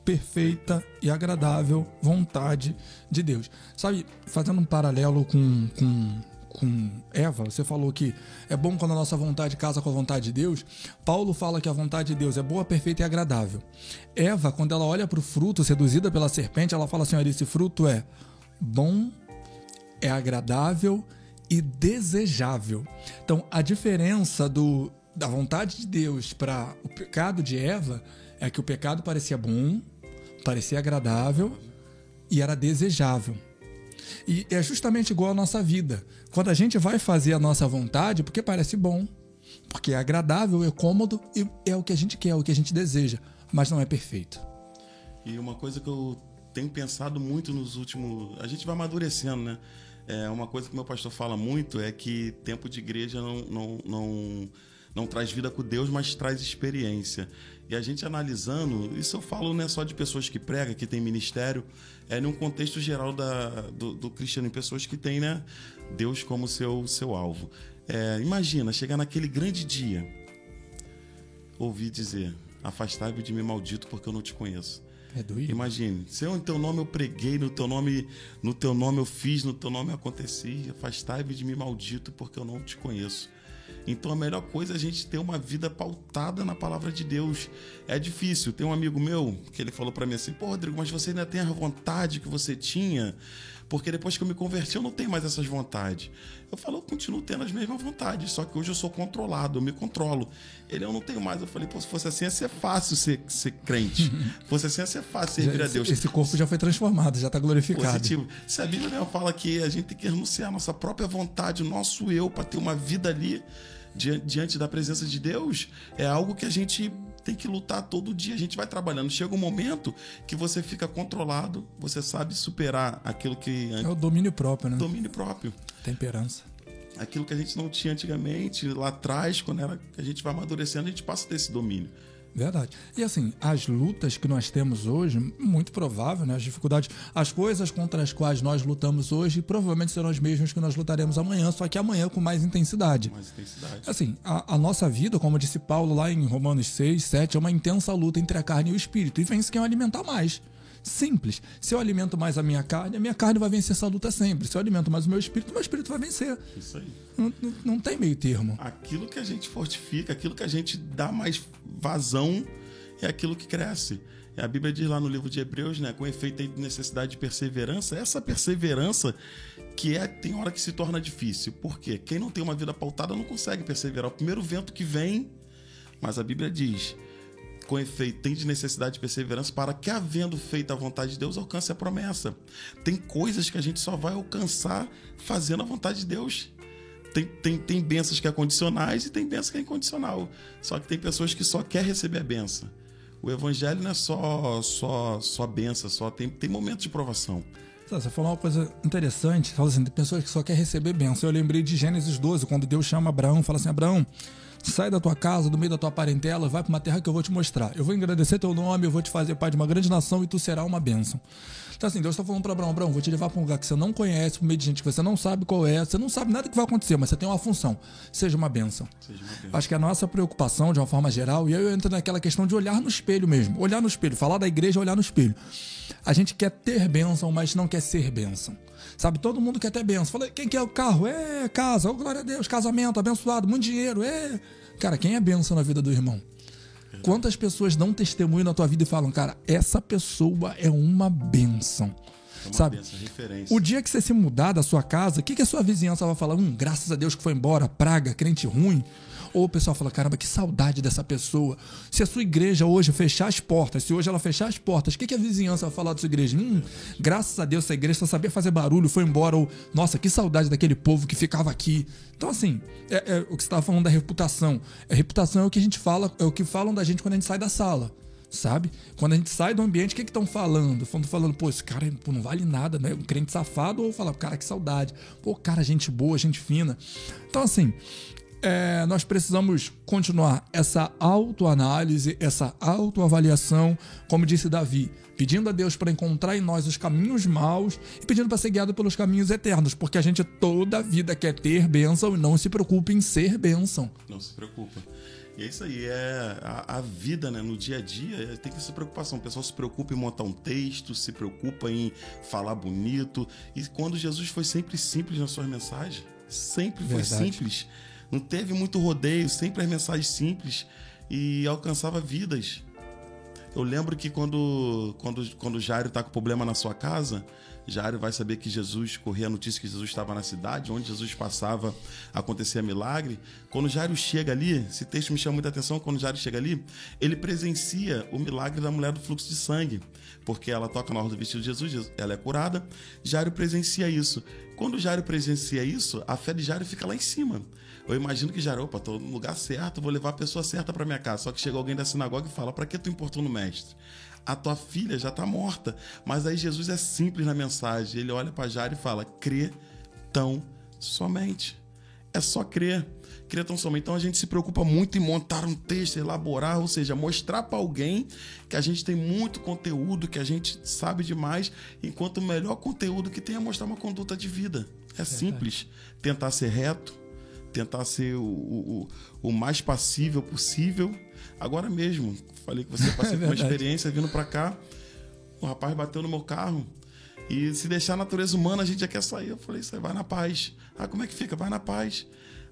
perfeita e agradável vontade de Deus. Sabe, fazendo um paralelo com, com, com Eva, você falou que é bom quando a nossa vontade casa com a vontade de Deus. Paulo fala que a vontade de Deus é boa, perfeita e agradável. Eva, quando ela olha para o fruto seduzida pela serpente, ela fala assim: olha, esse fruto é bom, é agradável e desejável. Então, a diferença do, da vontade de Deus para o pecado de Eva é que o pecado parecia bom, parecia agradável e era desejável. E é justamente igual à nossa vida. Quando a gente vai fazer a nossa vontade, porque parece bom, porque é agradável, é cômodo e é o que a gente quer, é o que a gente deseja, mas não é perfeito. E uma coisa que eu tenho pensado muito nos últimos. A gente vai amadurecendo, né? É uma coisa que meu pastor fala muito é que tempo de igreja não, não, não, não traz vida com Deus, mas traz experiência. E a gente analisando, isso eu falo não é só de pessoas que pregam, que tem ministério, é num contexto geral da, do, do cristiano, em pessoas que têm né, Deus como seu, seu alvo. É, imagina, chegar naquele grande dia, ouvir dizer: Afastai-me de mim, maldito, porque eu não te conheço. É doido. Imagine, se eu, em teu nome eu preguei, no teu nome, no teu nome eu fiz, no teu nome eu aconteci, afastai-me de mim, maldito, porque eu não te conheço. Então a melhor coisa é a gente ter uma vida pautada na palavra de Deus. É difícil. Tem um amigo meu que ele falou para mim assim: "Pô, Rodrigo, mas você ainda tem a vontade que você tinha?" Porque depois que eu me converti, eu não tenho mais essas vontades. Eu falo, eu continuo tendo as mesmas vontades, só que hoje eu sou controlado, eu me controlo. Ele, eu não tenho mais. Eu falei, pô, se fosse assim, ia ser fácil ser, ser crente. se fosse assim, ia ser fácil servir já, a Deus. Esse corpo já foi transformado, já está glorificado. Positivo. Se a Bíblia mesmo fala que a gente tem que renunciar a nossa própria vontade, o nosso eu, para ter uma vida ali diante da presença de Deus é algo que a gente tem que lutar todo dia. A gente vai trabalhando. Chega um momento que você fica controlado, você sabe superar aquilo que. É o domínio próprio, né? Domínio próprio. Temperança. Aquilo que a gente não tinha antigamente, lá atrás, quando era, a gente vai amadurecendo, a gente passa a ter esse domínio. Verdade. E assim, as lutas que nós temos hoje, muito provável, né? As dificuldades, as coisas contra as quais nós lutamos hoje, provavelmente serão as mesmas que nós lutaremos amanhã, só que amanhã com mais intensidade. Mais intensidade. Assim, a, a nossa vida, como disse Paulo lá em Romanos 6, 7, é uma intensa luta entre a carne e o espírito. E vence quem alimentar mais. Simples. Se eu alimento mais a minha carne, a minha carne vai vencer essa luta sempre. Se eu alimento mais o meu espírito, o meu espírito vai vencer. Isso aí. Não, não, não tem meio termo. Aquilo que a gente fortifica, aquilo que a gente dá mais vazão, é aquilo que cresce. A Bíblia diz lá no livro de Hebreus, né, com efeito de necessidade de perseverança, essa perseverança que é tem hora que se torna difícil. Por quê? Quem não tem uma vida pautada não consegue perseverar. O primeiro vento que vem, mas a Bíblia diz: com efeito, tem de necessidade de perseverança para que, havendo feito a vontade de Deus, alcance a promessa. Tem coisas que a gente só vai alcançar fazendo a vontade de Deus. Tem, tem, tem bênçãos que é condicionais e tem bênçãos que é incondicional. Só que tem pessoas que só quer receber a benção. O evangelho não é só só só benção, só tem, tem momentos de provação. Você falou uma coisa interessante, fala assim, tem pessoas que só quer receber bênção. Eu lembrei de Gênesis 12, quando Deus chama Abraão, fala assim, Abraão, Sai da tua casa, do meio da tua parentela, vai para uma terra que eu vou te mostrar. Eu vou agradecer teu nome, eu vou te fazer pai de uma grande nação e tu será uma bênção. Então, assim, Deus está falando para Abraão: Abraão, vou te levar para um lugar que você não conhece, por meio de gente que você não sabe qual é, você não sabe nada que vai acontecer, mas você tem uma função. Seja uma bênção. Seja uma bênção. Acho que a nossa preocupação, de uma forma geral, e aí eu entro naquela questão de olhar no espelho mesmo. Olhar no espelho, falar da igreja, olhar no espelho. A gente quer ter bênção, mas não quer ser bênção. Sabe, todo mundo quer ter bênção. Fala, quem quer o carro? É, casa, oh, glória a Deus, casamento, abençoado, muito dinheiro, é. Cara, quem é bênção na vida do irmão? Quantas pessoas dão testemunho na tua vida e falam, cara, essa pessoa é uma bênção. É uma sabe? Benção, o dia que você se mudar da sua casa, o que, que a sua vizinhança vai falar? Hum, graças a Deus que foi embora, praga, crente ruim. Ou o pessoal fala, caramba, que saudade dessa pessoa. Se a sua igreja hoje fechar as portas, se hoje ela fechar as portas, o que, que a vizinhança vai falar da sua igreja? Hum, graças a Deus essa igreja só sabia fazer barulho, foi embora. Ou, nossa, que saudade daquele povo que ficava aqui. Então, assim, é, é o que você estava falando da reputação. A reputação é o que a gente fala, é o que falam da gente quando a gente sai da sala sabe? Quando a gente sai do ambiente, o que estão falando? Estão falando, pô, esse cara pô, não vale nada, né? Um crente safado, ou falar, cara, que saudade. Pô, cara, gente boa, gente fina. Então, assim, é, nós precisamos continuar essa autoanálise, essa autoavaliação, como disse Davi, pedindo a Deus para encontrar em nós os caminhos maus e pedindo para ser guiado pelos caminhos eternos, porque a gente toda a vida quer ter bênção e não se preocupa em ser bênção. Não se preocupa. E é isso aí, é a, a, vida, né? No dia a dia, tem que ser preocupação. O pessoal se preocupa em montar um texto, se preocupa em falar bonito. E quando Jesus foi sempre simples nas suas mensagens, sempre foi Verdade. simples não teve muito rodeio, sempre as mensagens simples e alcançava vidas. Eu lembro que quando, quando, quando Jairo está com problema na sua casa, Jairo vai saber que Jesus, corria a notícia que Jesus estava na cidade, onde Jesus passava, acontecia milagre. Quando Jairo chega ali, esse texto me chama muita atenção, quando Jairo chega ali, ele presencia o milagre da mulher do fluxo de sangue, porque ela toca na orla do vestido de Jesus, ela é curada, Jairo presencia isso. Quando Jairo presencia isso, a fé de Jairo fica lá em cima. Eu imagino que Jairo, opa, tô no lugar certo, vou levar a pessoa certa para minha casa. Só que chega alguém da sinagoga e fala: "Para que tu importou no mestre?" a tua filha já está morta. Mas aí Jesus é simples na mensagem. Ele olha para Jairo e fala: crê tão somente. É só crer. Crer tão somente. Então a gente se preocupa muito em montar um texto, elaborar, ou seja, mostrar para alguém que a gente tem muito conteúdo, que a gente sabe demais, enquanto o melhor conteúdo que tem é mostrar uma conduta de vida. É simples. Tentar ser reto, tentar ser o, o, o mais passível possível. Agora mesmo, falei que você passou é por uma experiência vindo para cá, o rapaz bateu no meu carro. E se deixar a natureza humana, a gente já quer sair. Eu falei, isso aí vai na paz. Ah, como é que fica? Vai na paz.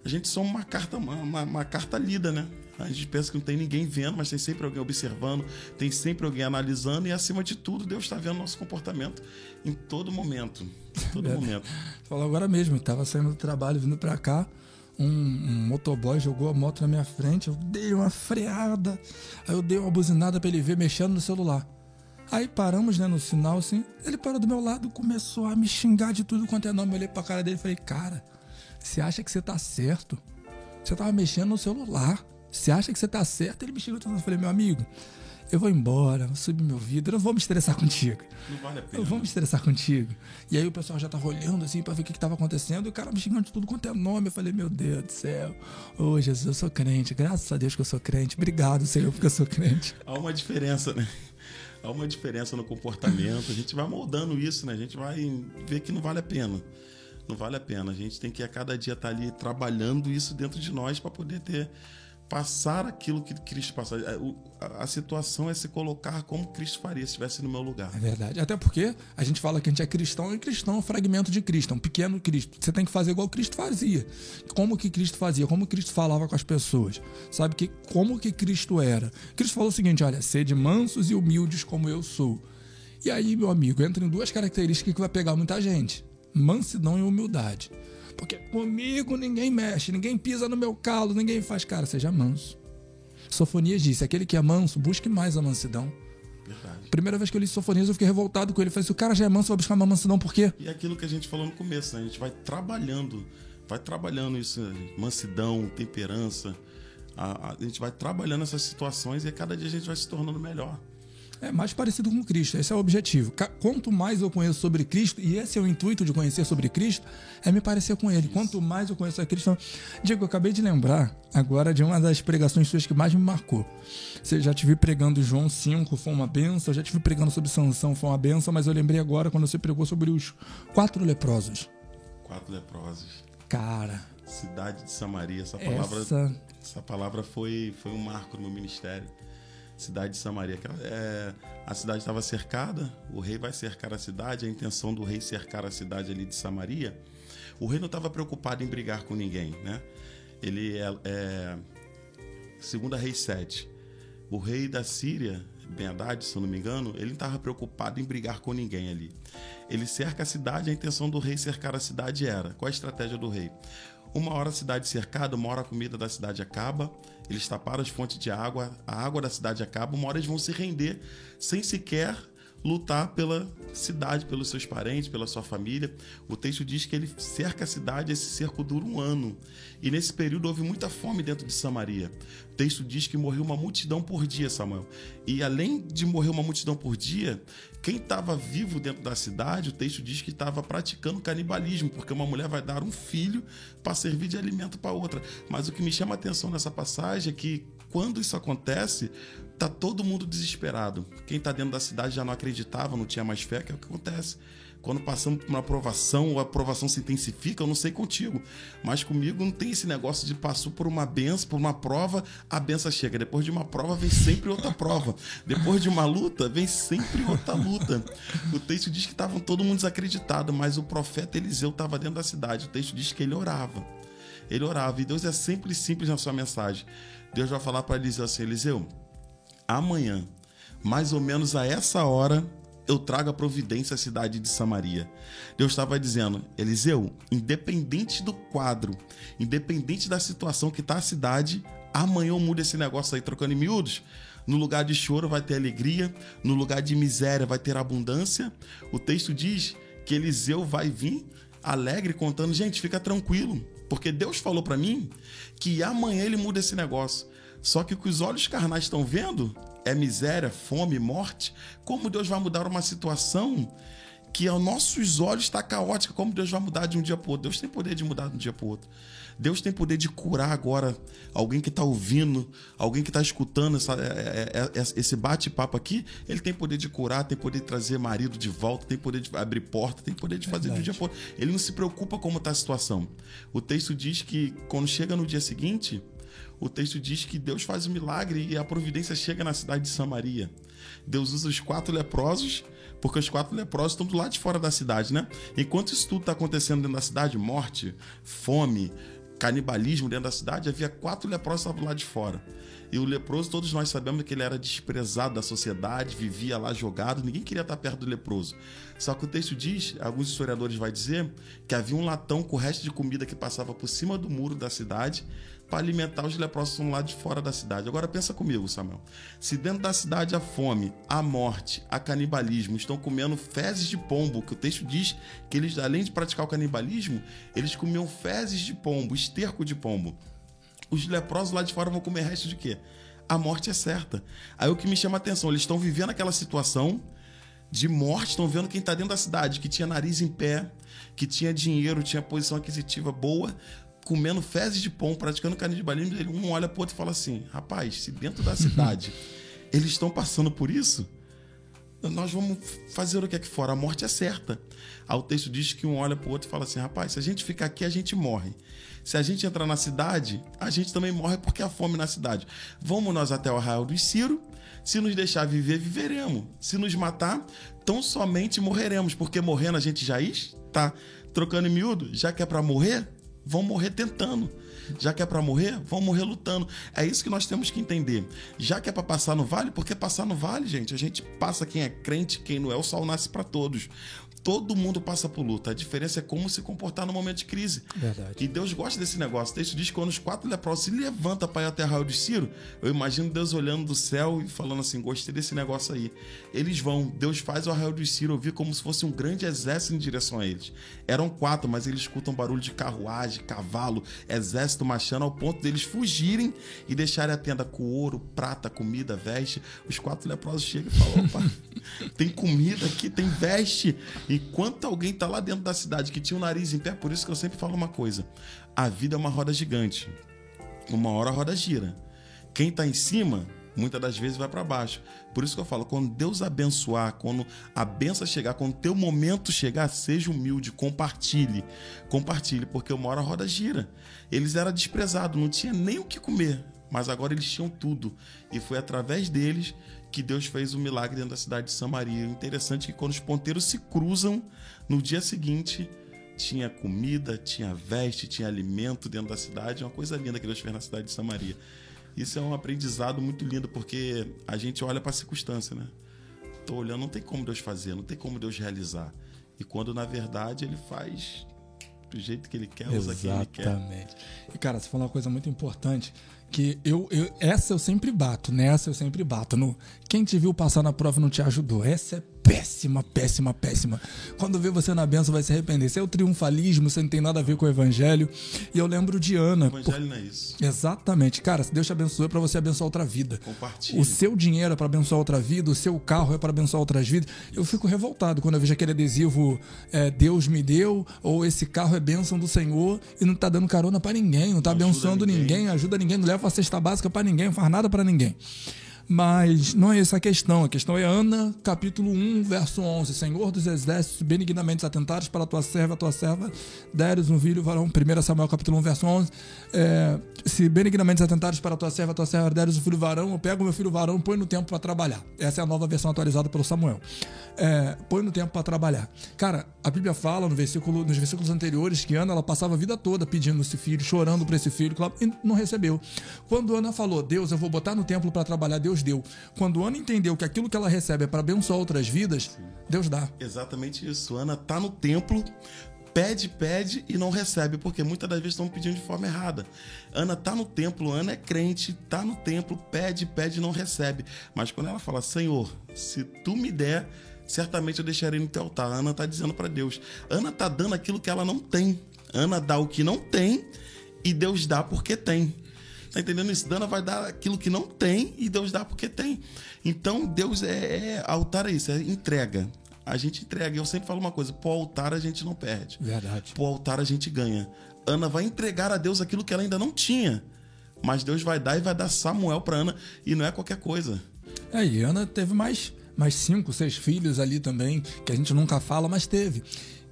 A gente só uma carta, uma, uma carta lida, né? A gente pensa que não tem ninguém vendo, mas tem sempre alguém observando, tem sempre alguém analisando, e acima de tudo, Deus está vendo nosso comportamento em todo momento. Em todo é. momento. Falou agora mesmo, estava saindo do trabalho, vindo para cá um, um, motoboy jogou a moto na minha frente, eu dei uma freada, aí eu dei uma buzinada para ele ver mexendo no celular. Aí paramos, né, no sinal assim, ele parou do meu lado, começou a me xingar de tudo quanto é nome. Eu olhei pra cara dele e falei, cara, você acha que você tá certo? Você tava mexendo no celular. Você acha que você tá certo? Ele me xingou. Eu falei, meu amigo, eu vou embora, vou subir meu vidro, eu não vou me estressar contigo. Não vale a pena. Eu vou me estressar contigo. E aí o pessoal já tava olhando assim para ver o que, que tava acontecendo, e o cara me xingando de tudo quanto é nome. Eu falei, meu Deus do céu. Ô oh, Jesus, eu sou crente, graças a Deus que eu sou crente. Obrigado, Senhor, porque eu sou crente. Há uma diferença, né? Há uma diferença no comportamento. A gente vai moldando isso, né? A gente vai ver que não vale a pena. Não vale a pena. A gente tem que a cada dia estar tá ali trabalhando isso dentro de nós para poder ter passar aquilo que Cristo passou. É, a situação é se colocar como Cristo faria se estivesse no meu lugar. É verdade. Até porque a gente fala que a gente é cristão e cristão é um fragmento de Cristo, é um pequeno Cristo. Você tem que fazer igual Cristo fazia. Como que Cristo fazia? Como Cristo falava com as pessoas? Sabe que como que Cristo era? Cristo falou o seguinte: olha, sede mansos e humildes como eu sou. E aí, meu amigo, entra em duas características que vai pegar muita gente: mansidão e humildade. Porque comigo ninguém mexe, ninguém pisa no meu calo, ninguém faz. Cara, seja manso. Sofonias disse: aquele que é manso, busque mais a mansidão. Verdade. Primeira vez que eu li Sofonias, eu fiquei revoltado com ele. Eu falei: se o cara já é manso, vai buscar uma mansidão, por quê? E aquilo que a gente falou no começo, né? A gente vai trabalhando, vai trabalhando isso, mansidão, temperança. A, a, a gente vai trabalhando essas situações e a cada dia a gente vai se tornando melhor. É mais parecido com Cristo, esse é o objetivo. Quanto mais eu conheço sobre Cristo, e esse é o intuito de conhecer sobre Cristo, é me parecer com Ele. Quanto mais eu conheço a Cristo. Diego, eu acabei de lembrar agora de uma das pregações suas que mais me marcou. Você já te vi pregando João 5, foi uma benção, já te vi pregando sobre Sansão, foi uma benção, mas eu lembrei agora quando você pregou sobre os quatro leprosos. Quatro leprosos. Cara. Cidade de Samaria, essa palavra, essa... essa palavra foi, foi um marco no meu ministério cidade de Samaria. É, a cidade estava cercada, o rei vai cercar a cidade, a intenção do rei cercar a cidade ali de Samaria. O rei não estava preocupado em brigar com ninguém, né? Ele é, é segunda Rei 7. O rei da Síria, Ben Haddad, se eu não me engano, ele não estava preocupado em brigar com ninguém ali. Ele cerca a cidade, a intenção do rei cercar a cidade era. Qual a estratégia do rei? Uma hora a cidade cercada, uma hora a comida da cidade acaba, eles taparam as fontes de água, a água da cidade acaba, uma hora eles vão se render sem sequer lutar pela cidade, pelos seus parentes, pela sua família. O texto diz que ele cerca a cidade, esse cerco dura um ano. E nesse período houve muita fome dentro de Samaria. O texto diz que morreu uma multidão por dia, Samuel. E além de morrer uma multidão por dia, quem estava vivo dentro da cidade, o texto diz que estava praticando canibalismo, porque uma mulher vai dar um filho para servir de alimento para outra. Mas o que me chama a atenção nessa passagem é que quando isso acontece, tá todo mundo desesperado. Quem está dentro da cidade já não acreditava, não tinha mais fé, que é o que acontece. Quando passamos por uma aprovação, ou a aprovação se intensifica, eu não sei contigo, mas comigo não tem esse negócio de passou por uma benção, por uma prova, a benção chega. Depois de uma prova, vem sempre outra prova. Depois de uma luta, vem sempre outra luta. O texto diz que estavam todo mundo desacreditado, mas o profeta Eliseu estava dentro da cidade. O texto diz que ele orava. Ele orava. E Deus é sempre simples na sua mensagem. Deus vai falar para Eliseu assim: Eliseu, amanhã, mais ou menos a essa hora, eu trago a providência à cidade de Samaria. Deus estava dizendo, Eliseu, independente do quadro, independente da situação que está a cidade, amanhã eu mudo esse negócio aí, trocando em miúdos. No lugar de choro vai ter alegria, no lugar de miséria vai ter abundância. O texto diz que Eliseu vai vir alegre contando, gente, fica tranquilo, porque Deus falou para mim que amanhã ele muda esse negócio. Só que o que os olhos carnais estão vendo é miséria, fome, morte. Como Deus vai mudar uma situação que aos nossos olhos está caótica? Como Deus vai mudar de um dia para outro? Deus tem poder de mudar de um dia para outro. Deus tem poder de curar agora alguém que está ouvindo, alguém que está escutando essa, é, é, é, esse bate-papo aqui. Ele tem poder de curar, tem poder de trazer marido de volta, tem poder de abrir porta, tem poder de fazer Verdade. de um dia para outro. Ele não se preocupa como está a situação. O texto diz que quando chega no dia seguinte, o texto diz que Deus faz um milagre e a providência chega na cidade de Samaria. Deus usa os quatro leprosos, porque os quatro leprosos estão do lado de fora da cidade, né? Enquanto isso tudo está acontecendo dentro da cidade, morte, fome, canibalismo dentro da cidade, havia quatro leprosos do lado de fora. E o leproso, todos nós sabemos que ele era desprezado da sociedade, vivia lá jogado, ninguém queria estar perto do leproso. Só que o texto diz, alguns historiadores vão dizer, que havia um latão com o resto de comida que passava por cima do muro da cidade para alimentar os leprosos lá de fora da cidade. Agora pensa comigo, Samuel. Se dentro da cidade a fome, a morte, a canibalismo estão comendo fezes de pombo, que o texto diz que eles, além de praticar o canibalismo, eles comiam fezes de pombo, esterco de pombo. Os leprosos lá de fora vão comer resto de quê? A morte é certa. Aí o que me chama a atenção, eles estão vivendo aquela situação de morte, estão vendo quem está dentro da cidade, que tinha nariz em pé, que tinha dinheiro, tinha posição aquisitiva boa, comendo fezes de pão, praticando canibalismo, um olha pro outro e fala assim: rapaz, se dentro da cidade eles estão passando por isso, nós vamos fazer o que aqui fora? A morte é certa. Aí o texto diz que um olha pro outro e fala assim: rapaz, se a gente ficar aqui, a gente morre. Se a gente entrar na cidade, a gente também morre porque há fome na cidade. Vamos nós até o arraial do Ciro. Se nos deixar viver, viveremos. Se nos matar, tão somente morreremos. Porque morrendo a gente já está trocando em miúdo. Já que é para morrer, vão morrer tentando. Já que é para morrer, vão morrer lutando. É isso que nós temos que entender. Já que é para passar no vale, porque passar no vale, gente, a gente passa quem é crente, quem não é, o sol nasce para todos. Todo mundo passa por luta. A diferença é como se comportar no momento de crise. Verdade. E Deus gosta desse negócio. O texto diz que quando os quatro leprosos se levantam para ir até Arraial de Ciro, eu imagino Deus olhando do céu e falando assim: gostei desse negócio aí. Eles vão, Deus faz o Arraial de Ciro ouvir como se fosse um grande exército em direção a eles. Eram quatro, mas eles escutam barulho de carruagem, cavalo, exército marchando, ao ponto deles fugirem e deixarem a tenda com ouro, prata, comida, veste. Os quatro leprosos chegam e falam: opa, tem comida aqui, tem veste. Enquanto alguém tá lá dentro da cidade que tinha o nariz em pé, por isso que eu sempre falo uma coisa: a vida é uma roda gigante. Uma hora a roda gira. Quem tá em cima, muitas das vezes vai para baixo. Por isso que eu falo, quando Deus abençoar, quando a benção chegar, quando o teu momento chegar, seja humilde, compartilhe. Compartilhe, porque uma hora a roda gira. Eles eram desprezados, não tinha nem o que comer, mas agora eles tinham tudo. E foi através deles que Deus fez um milagre dentro da cidade de Samaria. Interessante é que quando os ponteiros se cruzam, no dia seguinte tinha comida, tinha veste, tinha alimento dentro da cidade. Uma coisa linda que Deus fez na cidade de Samaria. Isso é um aprendizado muito lindo, porque a gente olha para a circunstância, né? Tô olhando, não tem como Deus fazer, não tem como Deus realizar. E quando na verdade ele faz do jeito que ele quer, usa quem ele quer. Exatamente. E cara, você falou uma coisa muito importante que eu, eu, essa eu sempre bato, nessa eu sempre bato. No, quem te viu passar na prova não te ajudou. Essa é péssima, péssima, péssima. Quando vê você na benção, vai se arrepender. Isso é o triunfalismo, isso não tem nada a ver com o evangelho. E eu lembro de Ana. O evangelho por... não é isso. Exatamente. Cara, se Deus te abençoou é para você abençoar outra vida. Compartilhe. O seu dinheiro é para abençoar outra vida, o seu carro é para abençoar outras vidas. Eu fico revoltado quando eu vejo aquele adesivo é, Deus me deu, ou esse carro é bênção do Senhor e não tá dando carona para ninguém, não tá não abençoando ninguém. ninguém, ajuda ninguém, não leva a cesta básica para ninguém, não faz nada para ninguém. Mas não é essa a questão. A questão é Ana, capítulo 1, verso 11. Senhor dos exércitos, benignamente atentares para a tua serva, a tua serva, deres um filho varão. 1 Samuel, capítulo 1, verso 11. É, se benignamente atentares para a tua serva, a tua serva, deres um filho varão, eu pego meu filho varão, põe no tempo para trabalhar. Essa é a nova versão atualizada pelo Samuel. É, põe no tempo para trabalhar. Cara, a Bíblia fala no versículo, nos versículos anteriores que Ana ela passava a vida toda pedindo esse filho, chorando para esse filho, e não recebeu. Quando Ana falou, Deus, eu vou botar no templo para trabalhar, Deus Deus deu. Quando Ana entendeu que aquilo que ela recebe é para abençoar outras vidas, Sim. Deus dá. Exatamente isso. Ana tá no templo, pede, pede e não recebe, porque muitas das vezes estão pedindo de forma errada. Ana tá no templo, Ana é crente, tá no templo, pede, pede e não recebe. Mas quando ela fala, Senhor, se tu me der, certamente eu deixarei no teu altar. Ana tá dizendo para Deus. Ana tá dando aquilo que ela não tem. Ana dá o que não tem e Deus dá porque tem. Tá entendendo isso? Dana vai dar aquilo que não tem e Deus dá porque tem. Então, Deus é, é altar é isso, é entrega. A gente entrega. Eu sempre falo uma coisa: pro altar a gente não perde. Verdade. Pro altar a gente ganha. Ana vai entregar a Deus aquilo que ela ainda não tinha. Mas Deus vai dar e vai dar Samuel para Ana e não é qualquer coisa. É, e Ana teve mais, mais cinco, seis filhos ali também, que a gente nunca fala, mas teve.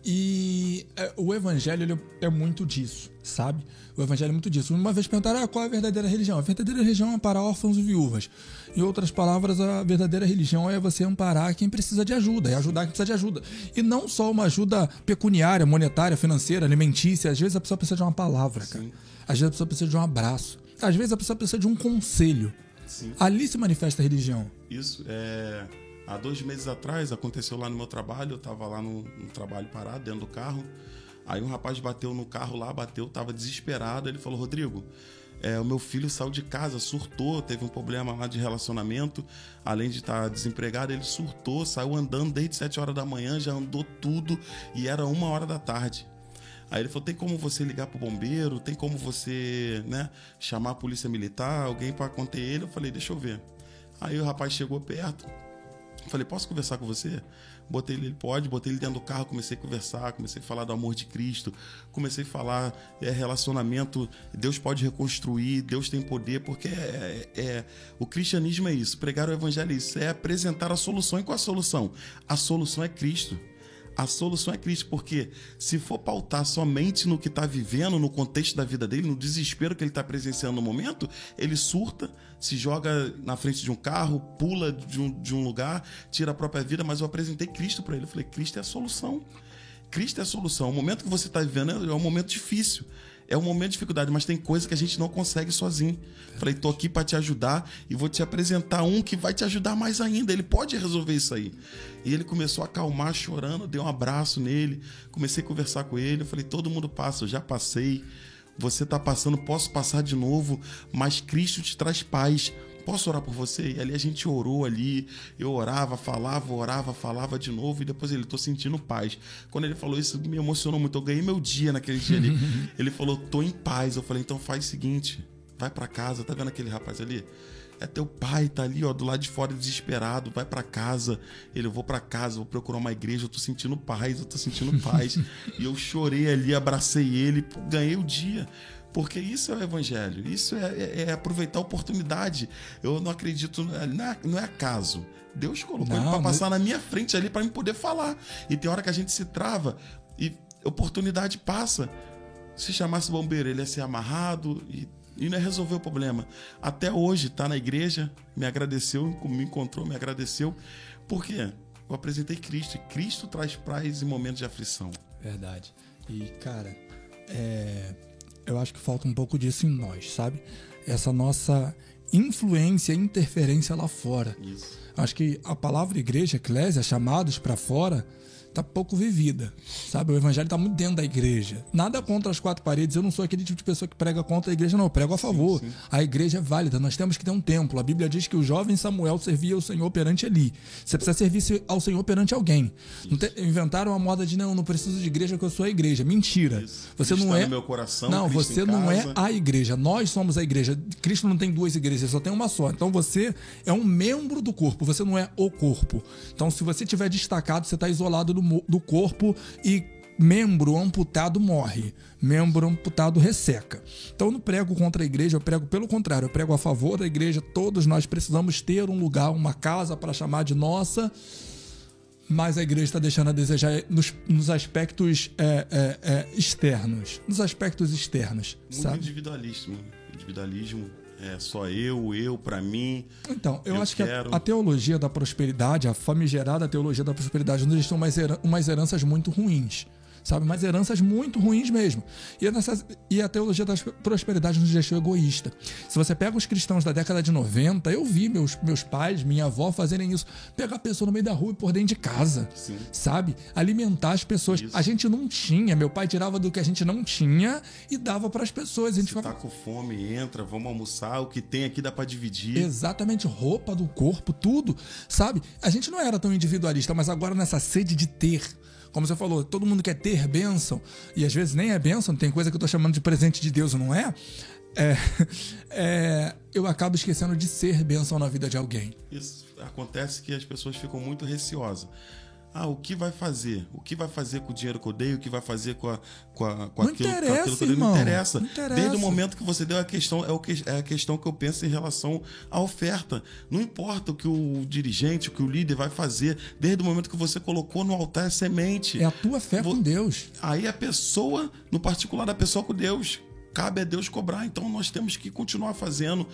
E é, o evangelho é muito disso, sabe? O evangelho é muito disso. Uma vez perguntaram ah, qual é a verdadeira religião. A verdadeira religião é para órfãos e viúvas. Em outras palavras, a verdadeira religião é você amparar quem precisa de ajuda, é ajudar quem precisa de ajuda. E não só uma ajuda pecuniária, monetária, financeira, alimentícia. Às vezes a pessoa precisa de uma palavra, cara. Às vezes a pessoa precisa de um abraço. Às vezes a pessoa precisa de um conselho. Sim. Ali se manifesta a religião. Isso é Há dois meses atrás aconteceu lá no meu trabalho, eu estava lá no, trabalho parado, dentro do carro. Aí um rapaz bateu no carro lá, bateu, estava desesperado. Ele falou: Rodrigo, é, o meu filho saiu de casa, surtou, teve um problema lá de relacionamento. Além de estar tá desempregado, ele surtou, saiu andando desde 7 horas da manhã, já andou tudo e era uma hora da tarde. Aí ele falou: tem como você ligar pro bombeiro? Tem como você né, chamar a polícia militar, alguém para conter ele? Eu falei: deixa eu ver. Aí o rapaz chegou perto, Falei, posso conversar com você? Botei ele, pode, botei ele dentro do carro, comecei a conversar, comecei a falar do amor de Cristo, comecei a falar é, relacionamento, Deus pode reconstruir, Deus tem poder, porque é, é, é o cristianismo é isso, pregar o evangelho é isso, é apresentar a solução. E qual a solução? A solução é Cristo. A solução é Cristo, porque se for pautar somente no que está vivendo, no contexto da vida dele, no desespero que ele está presenciando no momento, ele surta, se joga na frente de um carro, pula de um, de um lugar, tira a própria vida. Mas eu apresentei Cristo para ele. Eu falei: Cristo é a solução. Cristo é a solução. O momento que você está vivendo é um momento difícil. É um momento de dificuldade, mas tem coisa que a gente não consegue sozinho. Falei, tô aqui para te ajudar e vou te apresentar um que vai te ajudar mais ainda. Ele pode resolver isso aí. E ele começou a acalmar, chorando, dei um abraço nele, comecei a conversar com ele. Falei, todo mundo passa, eu já passei. Você tá passando, posso passar de novo, mas Cristo te traz paz posso orar por você? E ali a gente orou ali, eu orava, falava, orava, falava de novo, e depois ele, tô sentindo paz. Quando ele falou isso, me emocionou muito. Eu ganhei meu dia naquele dia ali. ele falou, tô em paz. Eu falei, então faz o seguinte, vai para casa, tá vendo aquele rapaz ali? É teu pai, tá ali, ó, do lado de fora, desesperado, vai para casa. Ele, eu vou para casa, vou procurar uma igreja, eu tô sentindo paz, eu tô sentindo paz. e eu chorei ali, abracei ele, ganhei o dia. Porque isso é o evangelho, isso é, é, é aproveitar a oportunidade. Eu não acredito, não é, não é acaso. Deus colocou não, ele para passar na minha frente ali para me poder falar. E tem hora que a gente se trava e oportunidade passa. Se chamasse bombeiro, ele ia ser amarrado e, e não ia resolver o problema. Até hoje, tá na igreja, me agradeceu, me encontrou, me agradeceu. Por quê? Eu apresentei Cristo. E Cristo traz paz em momentos de aflição. Verdade. E, cara, é, eu acho que falta um pouco disso em nós, sabe? Essa nossa influência, interferência lá fora. Isso. Acho que a palavra igreja, eclésia, chamados para fora, tá pouco vivida, sabe? O evangelho tá muito dentro da igreja. Nada contra as quatro paredes. Eu não sou aquele tipo de pessoa que prega contra a igreja, não. Eu prego a favor. Sim, sim. A igreja é válida. Nós temos que ter um templo. A Bíblia diz que o jovem Samuel servia ao Senhor perante ali. Você precisa servir ao Senhor perante alguém. Te... Inventaram a moda de não, não preciso de igreja porque eu sou a igreja. Mentira. Isso. Você Cristo não é. No meu coração, não, Cristo você não é a igreja. Nós somos a igreja. Cristo não tem duas igrejas, só tem uma só. Então você é um membro do corpo. Você não é o corpo. Então se você tiver destacado, você está isolado do, do corpo e membro amputado morre, membro amputado resseca. Então eu não prego contra a igreja, eu prego pelo contrário, eu prego a favor da igreja. Todos nós precisamos ter um lugar, uma casa para chamar de nossa, mas a igreja está deixando a desejar nos, nos aspectos é, é, é, externos, nos aspectos externos. Muito sabe? individualismo, individualismo é só eu, eu, para mim. Então, eu, eu acho quero... que a, a, teologia da prosperidade, a famigerada teologia da prosperidade, nos deixou umas, umas heranças muito ruins sabe? Mas heranças muito ruins mesmo. E, nessa, e a teologia da prosperidade nos deixou egoísta. Se você pega os cristãos da década de 90, eu vi meus, meus pais, minha avó fazerem isso. Pegar a pessoa no meio da rua e por dentro de casa, Sim. sabe? Alimentar as pessoas. Isso. A gente não tinha, meu pai tirava do que a gente não tinha e dava para as pessoas. A gente Se tá com fome, entra, vamos almoçar, o que tem aqui dá para dividir. Exatamente, roupa do corpo, tudo, sabe? A gente não era tão individualista, mas agora nessa sede de ter, como você falou, todo mundo quer ter bênção, e às vezes nem é bênção, tem coisa que eu estou chamando de presente de Deus, não é? É, é, eu acabo esquecendo de ser bênção na vida de alguém. Isso acontece que as pessoas ficam muito receosas. Ah, o que vai fazer? O que vai fazer com o dinheiro que eu dei? O que vai fazer com, a, com, a, com, não aquilo, com aquilo que eu dei? Não interessa. não interessa. Desde o momento que você deu a questão, é, o que, é a questão que eu penso em relação à oferta. Não importa o que o dirigente, o que o líder vai fazer, desde o momento que você colocou no altar a semente. É a tua fé com Deus. Aí a pessoa, no particular da pessoa com Deus, cabe a Deus cobrar. Então nós temos que continuar fazendo,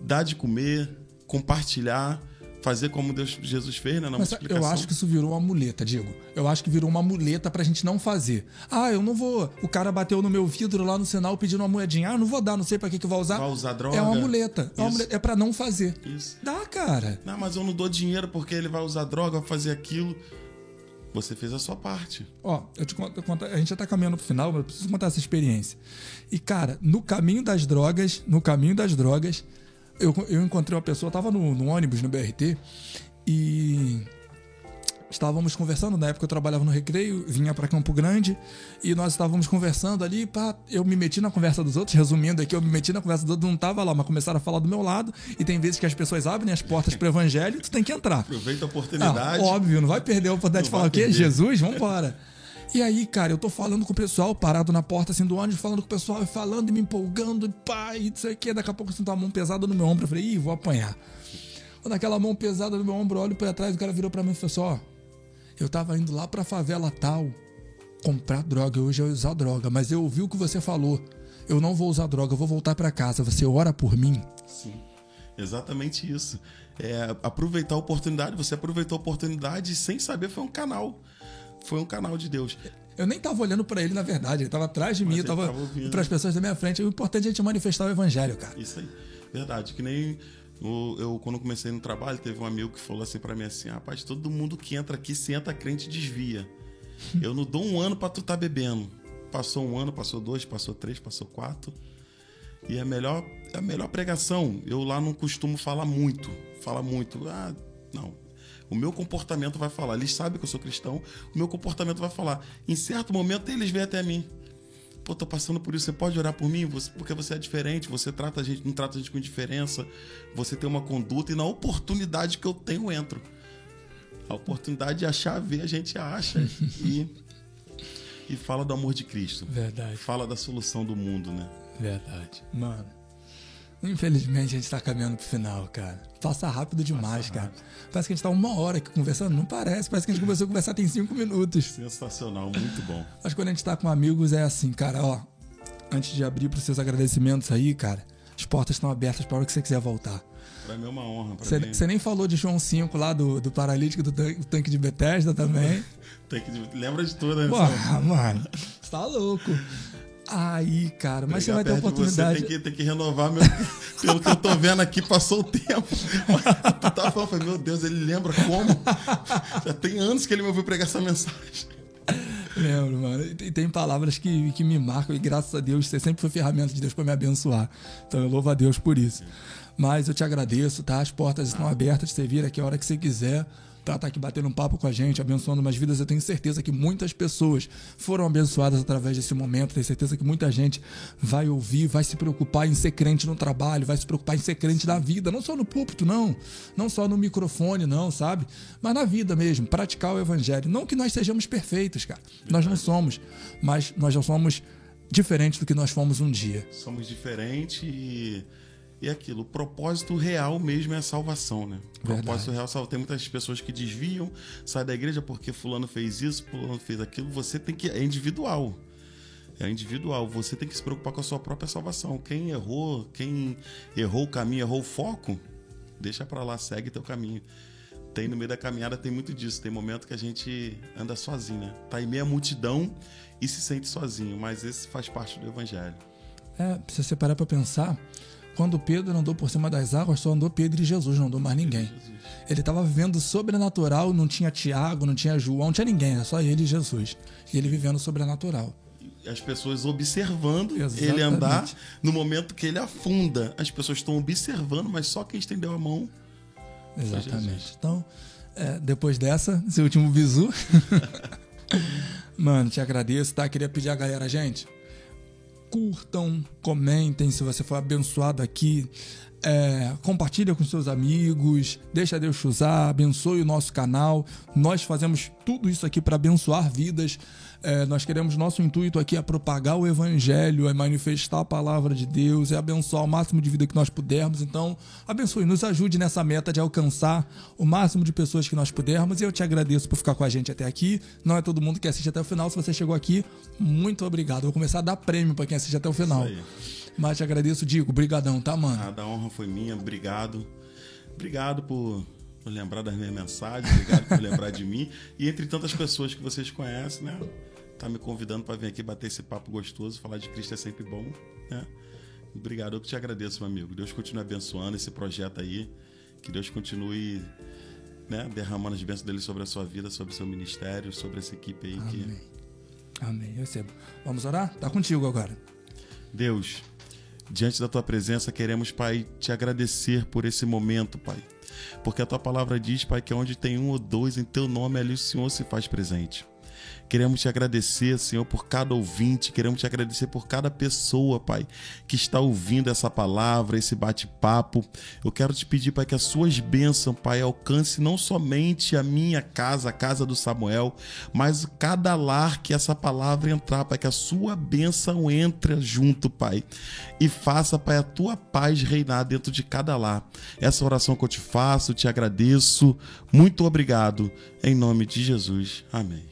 dar de comer, compartilhar fazer como Deus, Jesus fez, né? Na Mas eu acho que isso virou uma muleta, digo. Eu acho que virou uma muleta pra gente não fazer. Ah, eu não vou. O cara bateu no meu vidro lá no sinal pedindo uma moedinha. Ah, não vou dar, não sei pra que, que vai usar. Vai usar droga. É uma muleta. É, uma muleta. é pra não fazer. Isso. Dá, cara. Não, mas eu não dou dinheiro porque ele vai usar droga, vai fazer aquilo. Você fez a sua parte. Ó, eu te conto, a gente já tá caminhando pro final, mas eu preciso contar essa experiência. E, cara, no caminho das drogas, no caminho das drogas, eu, eu encontrei uma pessoa, estava no, no, ônibus, no BRT, e estávamos conversando, na época eu trabalhava no Recreio, vinha para Campo Grande, e nós estávamos conversando ali, pá, eu me meti na conversa dos outros, resumindo aqui, eu me meti na conversa dos outros, não estava lá, mas começaram a falar do meu lado, e tem vezes que as pessoas abrem as portas para o evangelho e tu tem que entrar. Aproveita a oportunidade. Ah, óbvio, não vai perder a oportunidade não de falar o quê? Jesus, vamos embora. E aí, cara, eu tô falando com o pessoal, parado na porta assim do ônibus, falando com o pessoal, falando e me empolgando, e pá, e isso aqui. Daqui a pouco eu sinto uma mão pesada no meu ombro. Eu falei, ih, vou apanhar. Quando aquela mão pesada no meu ombro, eu olho pra trás, o cara virou pra mim e falou assim: ó, eu tava indo lá pra favela tal comprar droga, hoje eu ia usar droga, mas eu ouvi o que você falou. Eu não vou usar droga, eu vou voltar para casa. Você ora por mim? Sim, exatamente isso. É, aproveitar a oportunidade, você aproveitou a oportunidade sem saber foi um canal foi um canal de Deus. Eu nem tava olhando para ele, na verdade. Ele tava atrás de mim, eu tava, tava para as pessoas da minha frente. O importante é a gente manifestar o evangelho, cara. Isso aí. Verdade. Que nem o- eu, quando comecei no trabalho, teve um amigo que falou assim pra mim assim: rapaz, todo mundo que entra aqui, se entra crente, desvia. Eu não dou um ano pra tu tá bebendo. Passou um ano, passou dois, passou três, passou quatro. E a melhor, a melhor pregação, eu lá não costumo falar muito. Fala muito. Ah, não. O meu comportamento vai falar. Eles sabem que eu sou cristão. O meu comportamento vai falar. Em certo momento, eles vêm até mim. Pô, tô passando por isso. Você pode orar por mim? Você- porque você é diferente. Você trata a gente, não trata a gente com indiferença. Você tem uma conduta. E na oportunidade que eu tenho, eu entro. A oportunidade de achar, ver, a gente acha. e, e fala do amor de Cristo. Verdade, Fala da solução do mundo, né? verdade. Mano, infelizmente a gente tá caminhando pro final, cara. Passa rápido demais, cara. Parece que a gente tá uma hora aqui conversando. Não parece, parece que a gente começou a conversar tem cinco minutos. Sensacional, muito bom. Mas quando a gente tá com amigos é assim, cara, ó. Antes de abrir pros seus agradecimentos aí, cara, as portas estão abertas para hora que você quiser voltar. Pra mim é uma honra. Pra Você, você nem falou de João 5 lá do, do paralítico do tan- tanque de Bethesda também. tem que, lembra de tudo, né? Porra, mano, você tá louco. Aí, cara, mas você vai ter oportunidade. Você tem que, tem que renovar meu. Pelo que eu tô vendo aqui, passou o tempo. tu tá falando, falei, meu Deus, ele lembra como? Já tem anos que ele me ouviu pregar essa mensagem. Lembro, mano. E tem- tem palavras que, que me marcam e graças a Deus você sempre foi ferramenta de Deus para me abençoar. Então eu louvo a Deus por isso. Mas eu te agradeço, tá? As portas estão abertas, você vir aqui a hora que você quiser pra estar aqui batendo um papo com a gente, abençoando umas vidas. Eu tenho certeza que muitas pessoas foram abençoadas através desse momento. Tenho certeza que muita gente vai ouvir, vai se preocupar em ser crente no trabalho, vai se preocupar em ser crente na vida, não só no púlpito, não. Não só no microfone, não, sabe? Mas na vida mesmo, praticar o evangelho. Não que nós sejamos perfeitos, cara. Nós não somos, mas nós já somos diferentes do que nós fomos um dia. Somos diferentes e. E aquilo, o propósito real mesmo é a salvação, né? O Verdade. propósito real, é salva- tem muitas pessoas que desviam, saem da igreja porque fulano fez isso, fulano fez aquilo. Você tem que. É individual. É individual. Você tem que se preocupar com a sua própria salvação. Quem errou, quem errou o caminho, errou o foco, deixa pra lá, segue teu caminho. Tem no meio da caminhada, tem muito disso. Tem momento que a gente anda sozinho, né? Tá em meia multidão e se sente sozinho, mas esse faz parte do evangelho. É, se você parar pra pensar, quando Pedro andou por cima das águas, só andou Pedro e Jesus, não andou mais ninguém. Ele estava vivendo sobrenatural, não tinha Tiago, não tinha João, não tinha ninguém, era só ele e Jesus. E ele vivendo sobrenatural. as pessoas observando Exatamente. ele andar no momento que ele afunda. As pessoas estão observando, mas só quem estendeu a mão. Exatamente. Então, é, depois dessa, esse último bizu. Mano, te agradeço, tá? Queria pedir a galera, gente, curtam, comentem se você for abençoado aqui. É, compartilha com seus amigos, deixa Deus usar, abençoe o nosso canal. Nós fazemos tudo isso aqui para abençoar vidas. É, nós queremos, nosso intuito aqui é propagar o evangelho, é manifestar a palavra de Deus, é abençoar o máximo de vida que nós pudermos. Então, abençoe, nos ajude nessa meta de alcançar o máximo de pessoas que nós pudermos. E eu te agradeço por ficar com a gente até aqui. Não é todo mundo que assiste até o final. Se você chegou aqui, muito obrigado. Vou começar a dar prêmio para quem assiste até o final. Isso aí. Mas te agradeço, Digo. Brigadão, tá, mano? A honra foi minha, obrigado. Obrigado por, por lembrar das minhas mensagens, obrigado por lembrar de mim. E entre tantas pessoas que vocês conhecem, né? Tá me convidando para vir aqui bater esse papo gostoso, falar de Cristo é sempre bom, né? Obrigado, eu que te agradeço, meu amigo. Deus continue abençoando esse projeto aí. Que Deus continue né, derramando as bênçãos dele sobre a sua vida, sobre o seu ministério, sobre essa equipe aí. Que... Amém. Amém. Eu recebo. Vamos orar? Tá contigo agora. Deus, diante da tua presença, queremos, Pai, te agradecer por esse momento, Pai. Porque a tua palavra diz, Pai, que onde tem um ou dois em teu nome, ali o Senhor se faz presente. Queremos te agradecer, Senhor, por cada ouvinte, queremos te agradecer por cada pessoa, Pai, que está ouvindo essa palavra, esse bate-papo. Eu quero te pedir, Pai, que as suas bênçãos, Pai, alcance não somente a minha casa, a casa do Samuel, mas cada lar que essa palavra entrar, Pai, que a sua bênção entre junto, Pai, e faça, Pai, a tua paz reinar dentro de cada lar. Essa oração que eu te faço, te agradeço. Muito obrigado. Em nome de Jesus. Amém.